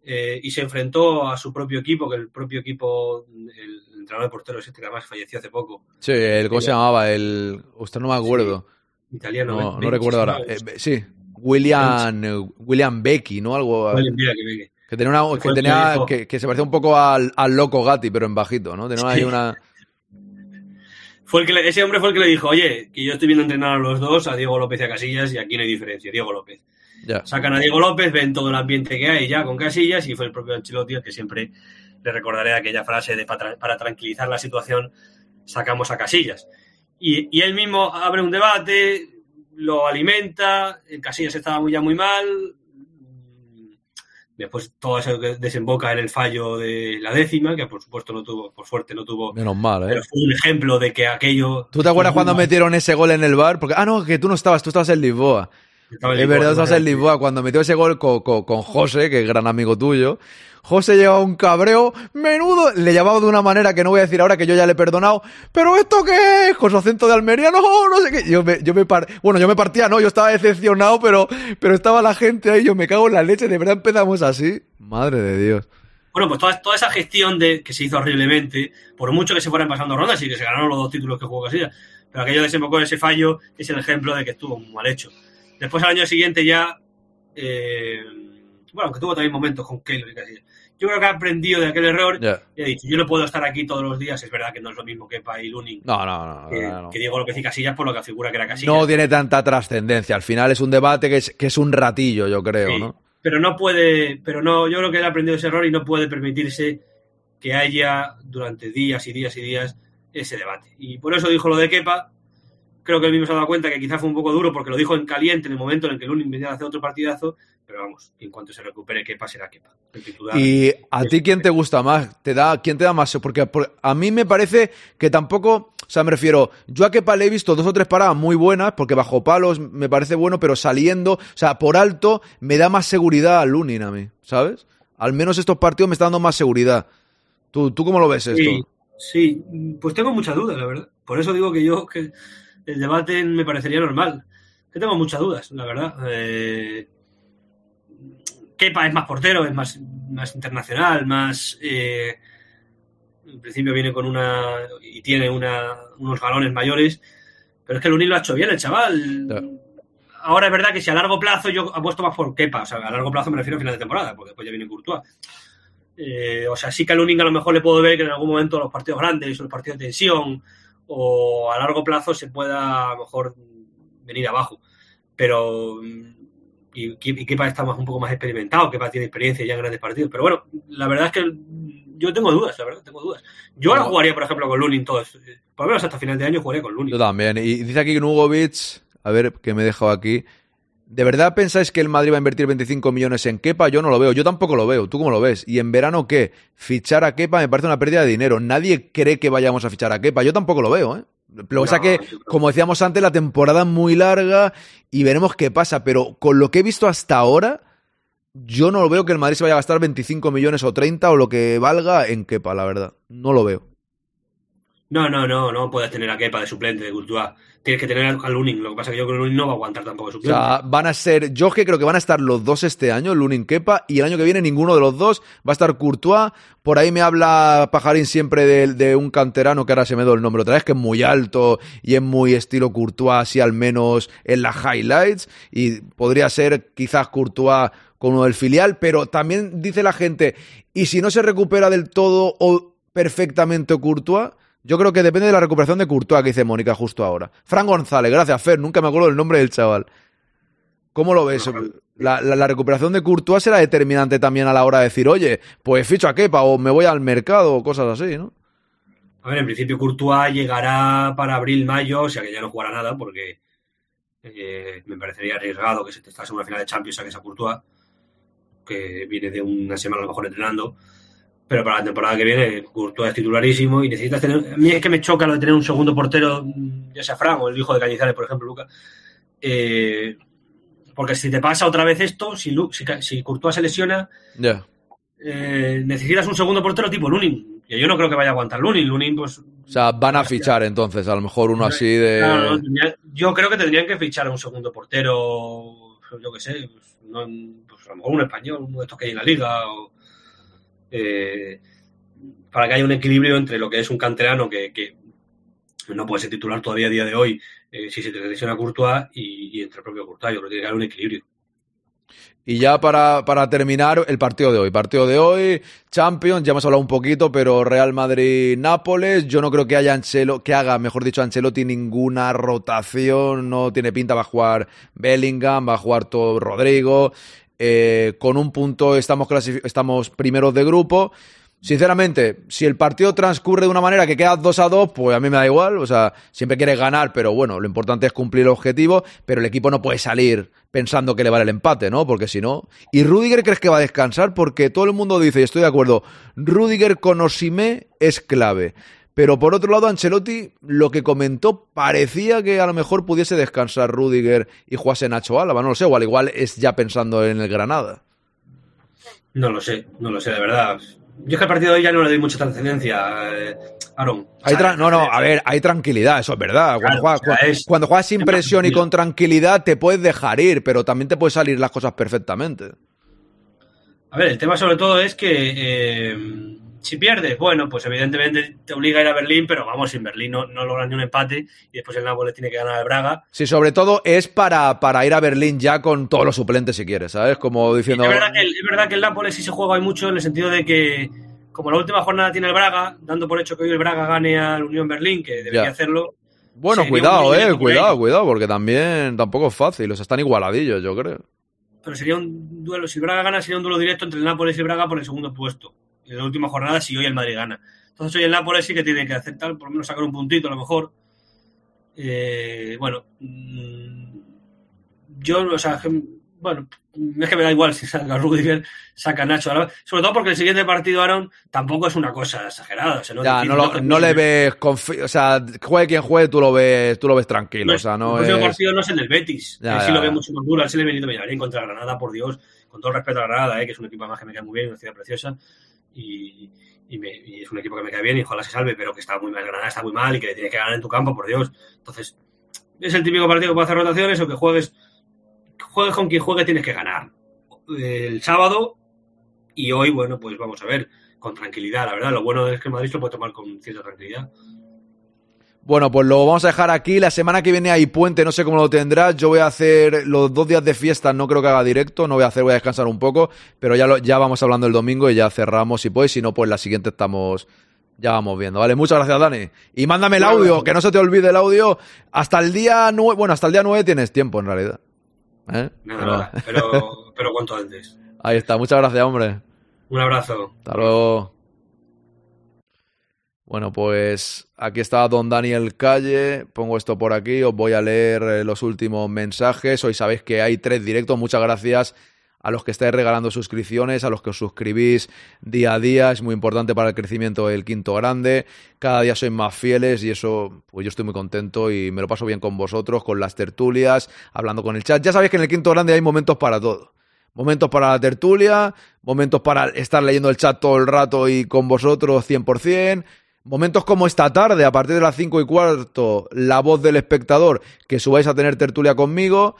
eh, y se enfrentó a su propio equipo, que el propio equipo, el entrenador de porteros este que además falleció hace poco, Sí, el, ¿cómo se llamaba? El. Usted no me acuerdo. italiano. No, no Benchi, recuerdo ahora. ¿no? Eh, sí, William, eh, William Becky, ¿no? Algo. Vale, mira que tenía, una, que, tenía que, que se parecía un poco al, al loco Gatti, pero en bajito, ¿no? Tenía ahí Sí. una. Fue el que le- ese hombre fue el que le dijo, oye, que yo estoy viendo entrenar a los dos, a Diego López y a Casillas, y aquí no hay diferencia, Diego López. Ya. Sacan a Diego López, ven todo el ambiente que hay ya con Casillas, y fue el propio Ancelotti el que siempre le recordaré aquella frase de para, para tranquilizar la situación, sacamos a Casillas. Y, y él mismo abre un debate, lo alimenta, Casillas estaba muy, ya muy mal, después todo eso desemboca en el fallo de la décima, que por supuesto no tuvo, por suerte no tuvo Menos mal, ¿eh? pero fue un ejemplo de que aquello. ¿Tú te acuerdas cuando metieron ese gol en el bar? Porque, ah, no, que tú no estabas, tú estabas en Lisboa. Es verdad, en ¿verdad? Lisboa cuando metió ese gol con, con- con José, que es gran amigo tuyo. José llevaba un cabreo menudo, le llamaba de una manera que no voy a decir ahora que yo ya le he perdonado. ¿Pero esto qué es? Con su acento de Almería, no, no sé qué. Yo me, yo me par- bueno, yo me partía, no, yo estaba decepcionado, pero, pero estaba la gente ahí, yo me cago en la leche, de verdad empezamos así. Madre de Dios. Bueno, pues toda, toda esa gestión de que se hizo horriblemente, por mucho que se fueran pasando rondas y que se ganaron los dos títulos que jugó Casillas, pero aquello desembocó en ese fallo es el ejemplo de que estuvo muy mal hecho. Después al año siguiente ya, eh, bueno, aunque tuvo también momentos con Keylor y Casillas. Yo creo que ha aprendido de aquel error y ha dicho, yo no puedo estar aquí todos los días, es verdad que no es lo mismo que Pa y Lunin, No, no, no. que, no, no. que Diego López y Casillas por lo que figura que era Casillas. No tiene tanta trascendencia. Al final es un debate que es, que es un ratillo, yo creo, Sí, ¿no? Pero no puede, pero no, yo creo que él ha aprendido ese error y no puede permitirse que haya durante días y días y días ese debate. Y por eso dijo lo de Kepa. Creo que él mismo se ha dado cuenta que quizás fue un poco duro porque lo dijo en caliente en el momento en el que Lunin venía a hacer otro partidazo. Pero vamos, en cuanto se recupere Kepa será Kepa. El titular. Y a ti quién te gusta más, te da, quién te da más, porque por- a mí me parece que tampoco, o sea, me refiero, yo a Kepa le he visto dos o tres paradas muy buenas, porque bajo palos me parece bueno, pero saliendo, o sea, por alto me da más seguridad a Lunin a mí, ¿sabes? Al menos estos partidos me están dando más seguridad. ¿Tú, tú cómo lo ves esto? Sí, sí, pues tengo muchas dudas, la verdad. Por eso digo que yo que el debate me parecería normal. Que tengo muchas dudas, la verdad. Eh, Kepa es más portero, es más, más internacional, más... Eh, en principio viene con una... y tiene una, unos galones mayores, pero es que Lunin lo ha hecho bien el chaval. Ahora es verdad que si a largo plazo yo apuesto más por Kepa, o sea, a largo plazo me refiero a final de temporada, porque después ya viene Courtois. Eh, o sea, sí que a Lunin a lo mejor le puedo ver que en algún momento los partidos grandes o los partidos de tensión o a largo plazo se pueda a lo mejor venir abajo. Pero mm, y, y Kepa está más, un poco más experimentado, Kepa tiene experiencia ya en grandes partidos. Pero bueno, la verdad es que mm, yo tengo dudas, la verdad, tengo dudas. Yo ahora No. jugaría, por ejemplo, con Lunin todos. Por lo menos hasta final de año jugaría con Lunin. Yo también. Y dice aquí Nugovic, a ver que me he dejado aquí. ¿De verdad pensáis que el Madrid va a invertir 25 millones en Kepa? Yo no lo veo. Yo tampoco lo veo. ¿Tú cómo lo ves? ¿Y en verano qué? Fichar a Kepa me parece una pérdida de dinero. Nadie cree que vayamos a fichar a Kepa. Yo tampoco lo veo, ¿eh? Lo que pasa No, que, yo creo- como decíamos antes, la temporada es muy larga y veremos qué pasa. Pero con lo que he visto hasta ahora, yo no lo veo que el Madrid se vaya a gastar 25 millones o 30 o lo que valga en Kepa, la verdad. No lo veo. No, no, no, no puedes tener a Kepa de suplente de Courtois. Tienes que tener a Lunin. Lo que pasa es que yo creo que Lunin no va a aguantar tampoco de O suplente. sea, van a ser. Yo que creo que van a estar los dos este año, Lunin Kepa, y el año que viene ninguno de los dos. Va a estar Courtois. Por ahí me habla Pajarín siempre de, de un canterano que ahora se me dio el nombre otra vez, que es muy alto y es muy estilo Courtois, así al menos en las highlights. Y podría ser quizás Courtois con uno del filial, pero también dice la gente, ¿y si no se recupera del todo o perfectamente Courtois? Yo creo que depende de la recuperación de Courtois, que dice Mónica justo ahora. Fran González, gracias, Fer. Nunca me acuerdo del nombre del chaval. ¿Cómo lo ves? La, recuperación de Courtois será determinante también a la hora de decir, oye, pues ficho a Kepa o me voy al mercado o cosas así, ¿no? A ver, en principio Courtois llegará para abril, mayo, o sea que ya no jugará nada porque eh, me parecería arriesgado que se te estase en una final de Champions a que sea Courtois, que viene de una semana a lo mejor entrenando. Pero para la temporada que viene, Courtois es titularísimo y necesitas tener. A mí es que me choca lo de tener un segundo portero, mm, ya sea Fran o el hijo de Cañizares, por ejemplo, Lucas. Eh, porque si te pasa otra vez esto, si, Lu- si, si Courtois se lesiona, eh, necesitas un segundo portero tipo Lunin. Que yo no creo que vaya a aguantar Lunin. Lunin, pues O sea, van a fichar entonces, a lo mejor uno así de... Claro, no, yo creo que tendrían que fichar a un segundo portero, yo qué sé, pues, no- pues a lo mejor un español, uno de estos que hay en la liga, o, eh, para que haya un equilibrio entre lo que es un canterano que, no puede ser titular todavía a día de hoy, eh, si se te lesiona Courtois, y, entre el propio Courtois, yo creo que tiene que haber un equilibrio. Y ya para, para terminar, el partido de hoy. Partido de hoy, Champions, ya hemos hablado un poquito, pero Real Madrid-Nápoles. Yo no creo que haya Anchelo, que haga, mejor dicho, Ancelotti ninguna rotación. No tiene pinta, va a jugar Bellingham, va a jugar todo Rodrigo. Eh, con un punto estamos, estamos primeros de grupo. Sinceramente, si el partido transcurre de una manera que queda 2 a 2, pues a mí me da igual. O sea, siempre quieres ganar, pero bueno, lo importante es cumplir el objetivo. Pero el equipo no puede salir pensando que le vale el empate, ¿no? Porque si no. ¿Y Rudiger crees que va a descansar? Porque todo el mundo dice, y estoy de acuerdo, Rudiger con Osimé es clave. Pero por otro lado, Ancelotti lo que comentó parecía que a lo mejor pudiese descansar Rudiger y jugase Nacho Álava. No lo sé, o al igual es ya pensando en el Granada. No lo sé, no lo sé, de verdad. Yo es que al partido de hoy ya no le doy mucha trascendencia, eh, Aaron. Hay no, no, a ver, hay tranquilidad, eso es verdad. Cuando, Claro, juegas, o sea, cu- es- cuando juegas sin presión y con tranquilidad te puedes dejar ir, pero también te pueden salir las cosas perfectamente. A ver, el tema sobre todo es que eh, si pierdes, bueno, pues evidentemente te obliga a ir a Berlín, pero vamos, sin Berlín no, no logran ni un empate y después el Nápoles tiene que ganar al Braga. Sí, sobre todo es para, para ir a Berlín ya con todos los suplentes si quieres, ¿sabes? Como diciendo... Es verdad, que el, es verdad que el Nápoles sí se juega mucho en el sentido de que, como la última jornada tiene el Braga, dando por hecho que hoy el Braga gane al Unión Berlín, que debería Ya. hacerlo. Bueno, cuidado, eh, cuidado, cuidado, porque también tampoco es fácil, o sea, están igualadillos, yo creo. Pero sería un duelo, si el Braga gana, sería un duelo directo entre el Nápoles y el Braga por el segundo puesto. En la última jornada, si hoy el Madrid gana. Entonces hoy el Nápoles sí que tiene que aceptar, por lo menos sacar un puntito a lo mejor. Eh, bueno, mm, yo, o sea, bueno, es que me da igual si saca Rudiger, saca Nacho. Sobre todo porque el siguiente partido, Aaron, tampoco es una cosa exagerada. o sea, no, Ya, no, lo- no le ves, o sea, juegue quien juegue, tú lo ves, tú lo ves tranquilo, o sea, no el es... partido no es el del Betis. Ya, sí lo ve mucho más duro. Él sí le ha venido bien contra Granada, por Dios. Con todo el respeto a Granada, eh, que es un equipo además que me cae muy bien, una ciudad preciosa. Y, y me- es un equipo que me cae bien y ojalá se salve, pero que está muy mal. Granada está muy mal y que le tienes que ganar en tu campo, por Dios. Entonces, es el típico partido que puede hacer rotaciones o que juegues, juegues con quien juegue, tienes que ganar. el sábado y hoy, bueno, pues vamos a ver, con tranquilidad, la verdad. Lo bueno es que Madrid lo puede tomar con cierta tranquilidad. Bueno, pues lo vamos a dejar aquí. La semana que viene hay puente, no sé cómo lo tendrás. Yo voy a hacer los dos días de fiesta, no creo que haga directo, no voy a hacer, voy a descansar un poco, pero ya, lo, ya vamos hablando el domingo y ya cerramos y pues, si no, pues la siguiente estamos, ya vamos viendo, ¿vale? Muchas gracias, Dani. Y mándame el audio, que no se te olvide el audio. Hasta el día 9, bueno, hasta el día 9 tienes tiempo en realidad. ¿Eh? Nada, pero... pero, pero cuanto antes. Ahí está, muchas gracias, hombre. Un abrazo. Hasta luego. Bueno, pues aquí está don Daniel Calle. Pongo esto por aquí. Os voy a leer eh, los últimos mensajes. Hoy sabéis que hay tres directos. Muchas gracias a los que estáis regalando suscripciones, a los que os suscribís día a día. Es muy importante para el crecimiento del quinto grande. Cada día sois más fieles y eso, pues yo estoy muy contento y me lo paso bien con vosotros, con las tertulias, hablando con el chat. Ya sabéis que en el quinto grande hay momentos para todo. Momentos para la tertulia, momentos para estar leyendo el chat todo el rato y con vosotros 100%. Momentos como esta tarde, a partir de las 5 y cuarto, la voz del espectador, que subáis a tener tertulia conmigo,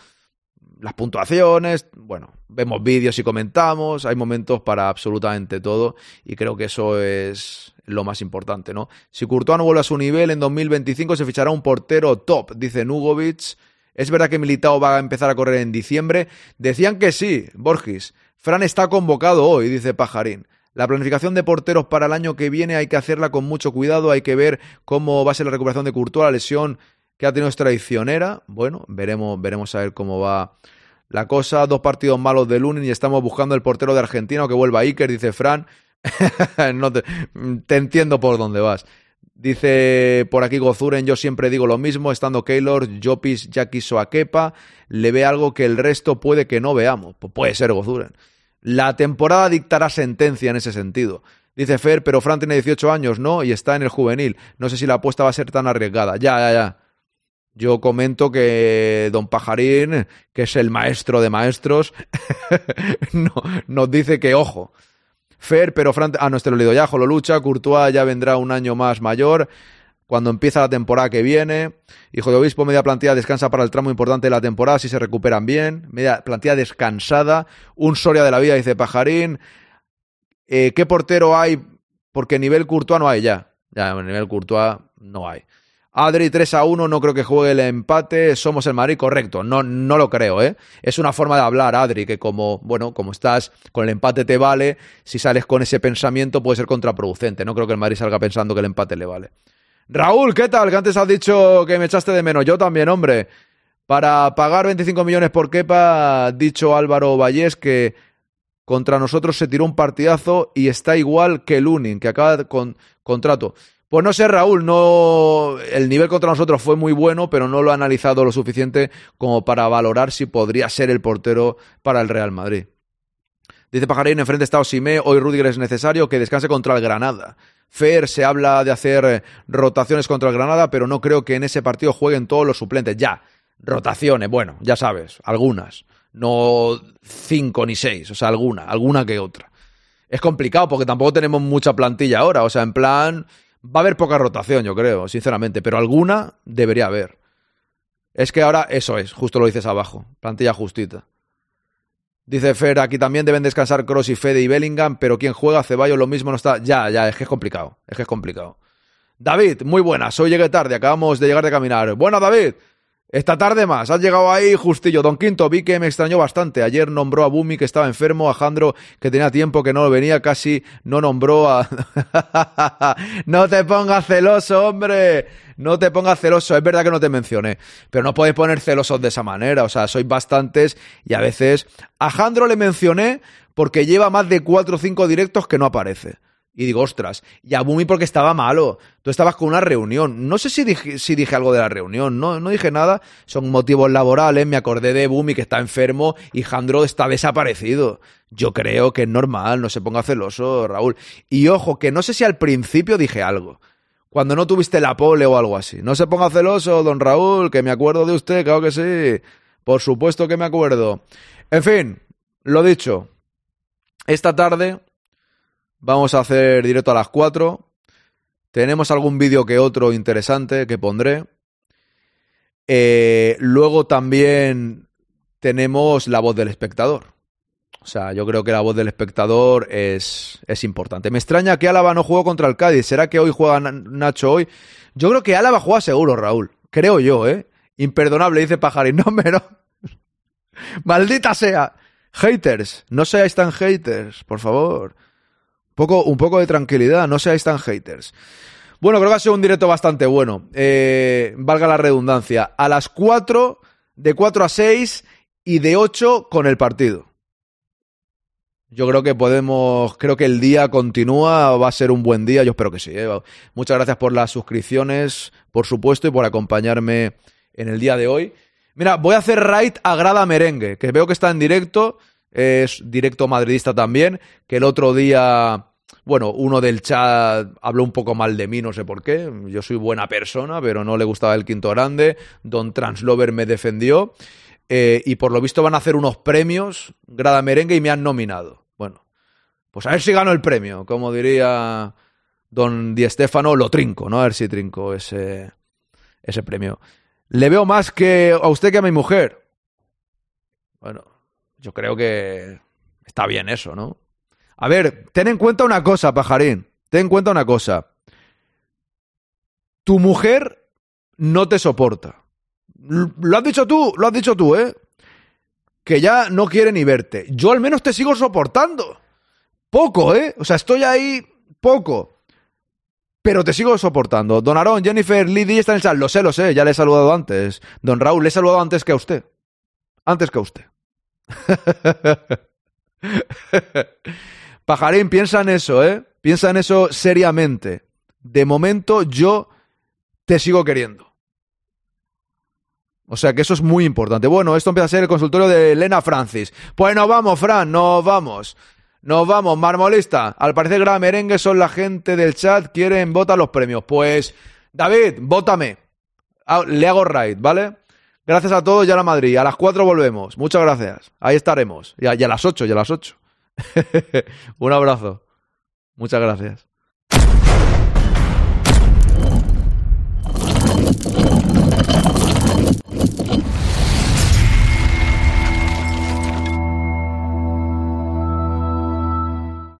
las puntuaciones, bueno, vemos vídeos y comentamos, hay momentos para absolutamente todo y creo que eso es lo más importante, ¿no? Si Courtois vuelve a su nivel, en 2025 se fichará un portero top, dice Nugovic. ¿Es verdad que Militao va a empezar a correr en diciembre? Decían que sí, Borges. Fran está convocado hoy, dice Pajarín. La planificación de porteros para el año que viene hay que hacerla con mucho cuidado, hay que ver cómo va a ser la recuperación de Courtois, la lesión que ha tenido es traicionera. Bueno, veremos, veremos a ver cómo va la cosa. Dos partidos malos de Lunin y estamos buscando el portero de Argentina que vuelva Iker, dice Fran. no te, entiendo por dónde vas. Dice por aquí Gozuren, yo siempre digo lo mismo, estando Keylor, Jopis ya quiso le ve algo que el resto puede que no veamos. Pues puede ser Gozuren. La temporada dictará sentencia en ese sentido. Dice Fer, pero Fran tiene 18 años, ¿no? Y está en el juvenil. No sé si la apuesta va a ser tan arriesgada. Ya, ya, ya. Yo comento que don Pajarín, que es el maestro de maestros, no, nos dice que ojo. Fer, pero Fran... Ah, no, este lo leído ya. Jolo lucha. Courtois ya vendrá un año más mayor cuando empieza la temporada que viene. Hijo de Obispo, media plantilla descansa para el tramo importante de la temporada, si se recuperan bien. Media plantilla descansada. Un Soria de la vida, dice Pajarín. Eh, ¿Qué portero hay? Porque nivel Courtois no hay ya. Ya, nivel Courtois no hay. Adri 3 a 1, no creo que juegue el empate, somos el Madrid, correcto, no, no lo creo, ¿eh? Es una forma de hablar, Adri, que como, bueno, como estás con el empate te vale, si sales con ese pensamiento puede ser contraproducente, no creo que el Madrid salga pensando que el empate le vale. Raúl, ¿qué tal? Que antes has dicho que me echaste de menos. Yo también, hombre. Para pagar 25 millones por Kepa, ha dicho Álvaro Vallés que contra nosotros se tiró un partidazo y está igual que Lunin, que acaba con contrato. Pues no sé, Raúl, no el nivel contra nosotros fue muy bueno, pero no lo ha analizado lo suficiente como para valorar si podría ser el portero para el Real Madrid. Dice Pajarín, enfrente está Osimé, hoy Rudiger es necesario que descanse contra el Granada. Fer se habla de hacer eh, rotaciones contra el Granada, pero no creo que en ese partido jueguen todos los suplentes. Ya, rotaciones, bueno, ya sabes, algunas. No cinco ni seis, o sea, alguna, alguna que otra. Es complicado porque tampoco tenemos mucha plantilla ahora, o sea, en plan, va a haber poca rotación, yo creo, sinceramente, pero alguna debería haber. Es que ahora eso es, justo lo dices abajo, plantilla justita. Dice Fer, aquí también deben descansar Cross y Fede y Bellingham, pero quien juega Ceballos lo mismo no está. Ya, ya, es que es complicado. Es que es complicado. David, muy buenas. Hoy llegué tarde, acabamos de llegar de caminar. Bueno, David, esta tarde más, has llegado ahí justillo. Don Quinto, vi que me extrañó bastante. Ayer nombró a Bumi que estaba enfermo, a Jandro que tenía tiempo que no venía, casi no nombró a... no te pongas celoso, hombre. No te pongas celoso. Es verdad que no te mencioné, pero no podéis poner celosos de esa manera. O sea, sois bastantes y a veces... A Jandro le mencioné porque lleva más de cuatro o cinco directos que no aparece. Y digo, ostras, y a Bumi porque estaba malo. Tú estabas con una reunión. No sé si dije, si dije algo de la reunión, no, no dije nada. Son motivos laborales. Me acordé de Bumi que está enfermo y Jandro está desaparecido. Yo creo que es normal, no se ponga celoso, Raúl. Y ojo, que no sé si al principio dije algo. Cuando no tuviste la pole o algo así. No se ponga celoso, don Raúl, que me acuerdo de usted, claro que sí. Por supuesto que me acuerdo. En fin, lo dicho. Esta tarde Vamos a hacer directo a las 4. Tenemos algún vídeo que otro interesante que pondré. Eh, luego también tenemos la voz del espectador. O sea, yo creo que la voz del espectador es, es importante. Me extraña que Álava no jugó contra el Cádiz. ¿Será que hoy juega Nacho hoy? Yo creo que Álava juega seguro, Raúl. Creo yo, ¿eh? Imperdonable, dice Pajarín. No, pero... Maldita sea. Haters. No seáis tan haters, por favor. Poco, un poco de tranquilidad. No seáis tan haters. Bueno, creo que ha sido un directo bastante bueno. Eh, valga la redundancia. A las 4, de 4 a 6 y de 8 con el partido. Yo creo que podemos, creo que el día continúa, va a ser un buen día, yo espero que sí. ¿eh? Muchas gracias por las suscripciones, por supuesto, y por acompañarme en el día de hoy. Mira, voy a hacer raid a Grada Merengue, que veo que está en directo, es directo madridista también, que el otro día, bueno, uno del chat habló un poco mal de mí, no sé por qué, yo soy buena persona, pero no le gustaba el quinto grande, Don Translover me defendió, eh, y por lo visto van a hacer unos premios, Grada Merengue, y me han nominado. Pues a ver si gano el premio, como diría don Di Stefano, lo trinco, ¿no? A ver si trinco ese, ese premio. Le veo más que a usted que a mi mujer. Bueno, yo creo que está bien eso, ¿no? A ver, ten en cuenta una cosa, pajarín. Ten en cuenta una cosa. Tu mujer no te soporta. Lo has dicho tú, lo has dicho tú, ¿eh? Que ya no quiere ni verte. Yo al menos te sigo soportando. Poco, ¿eh? O sea, estoy ahí poco. Pero te sigo soportando. Don Aarón, Jennifer, Liddy está en el chat. Lo sé, lo sé, ya le he saludado antes. Don Raúl, le he saludado antes que a usted. Antes que a usted. Pajarín, piensa en eso, ¿eh? Piensa en eso seriamente. De momento yo te sigo queriendo. O sea que eso es muy importante. Bueno, esto empieza a ser el consultorio de Elena Francis. Pues nos vamos, Fran, nos vamos. Nos vamos, marmolista. Al parecer Gran Merengue son la gente del chat, quieren votar los premios. Pues, David, vótame. Ah, le hago raid, ¿vale? Gracias a todos y a la Madrid. A las 4 volvemos. Muchas gracias. Ahí estaremos. Y a, a las 8, y a las 8. Un abrazo. Muchas gracias.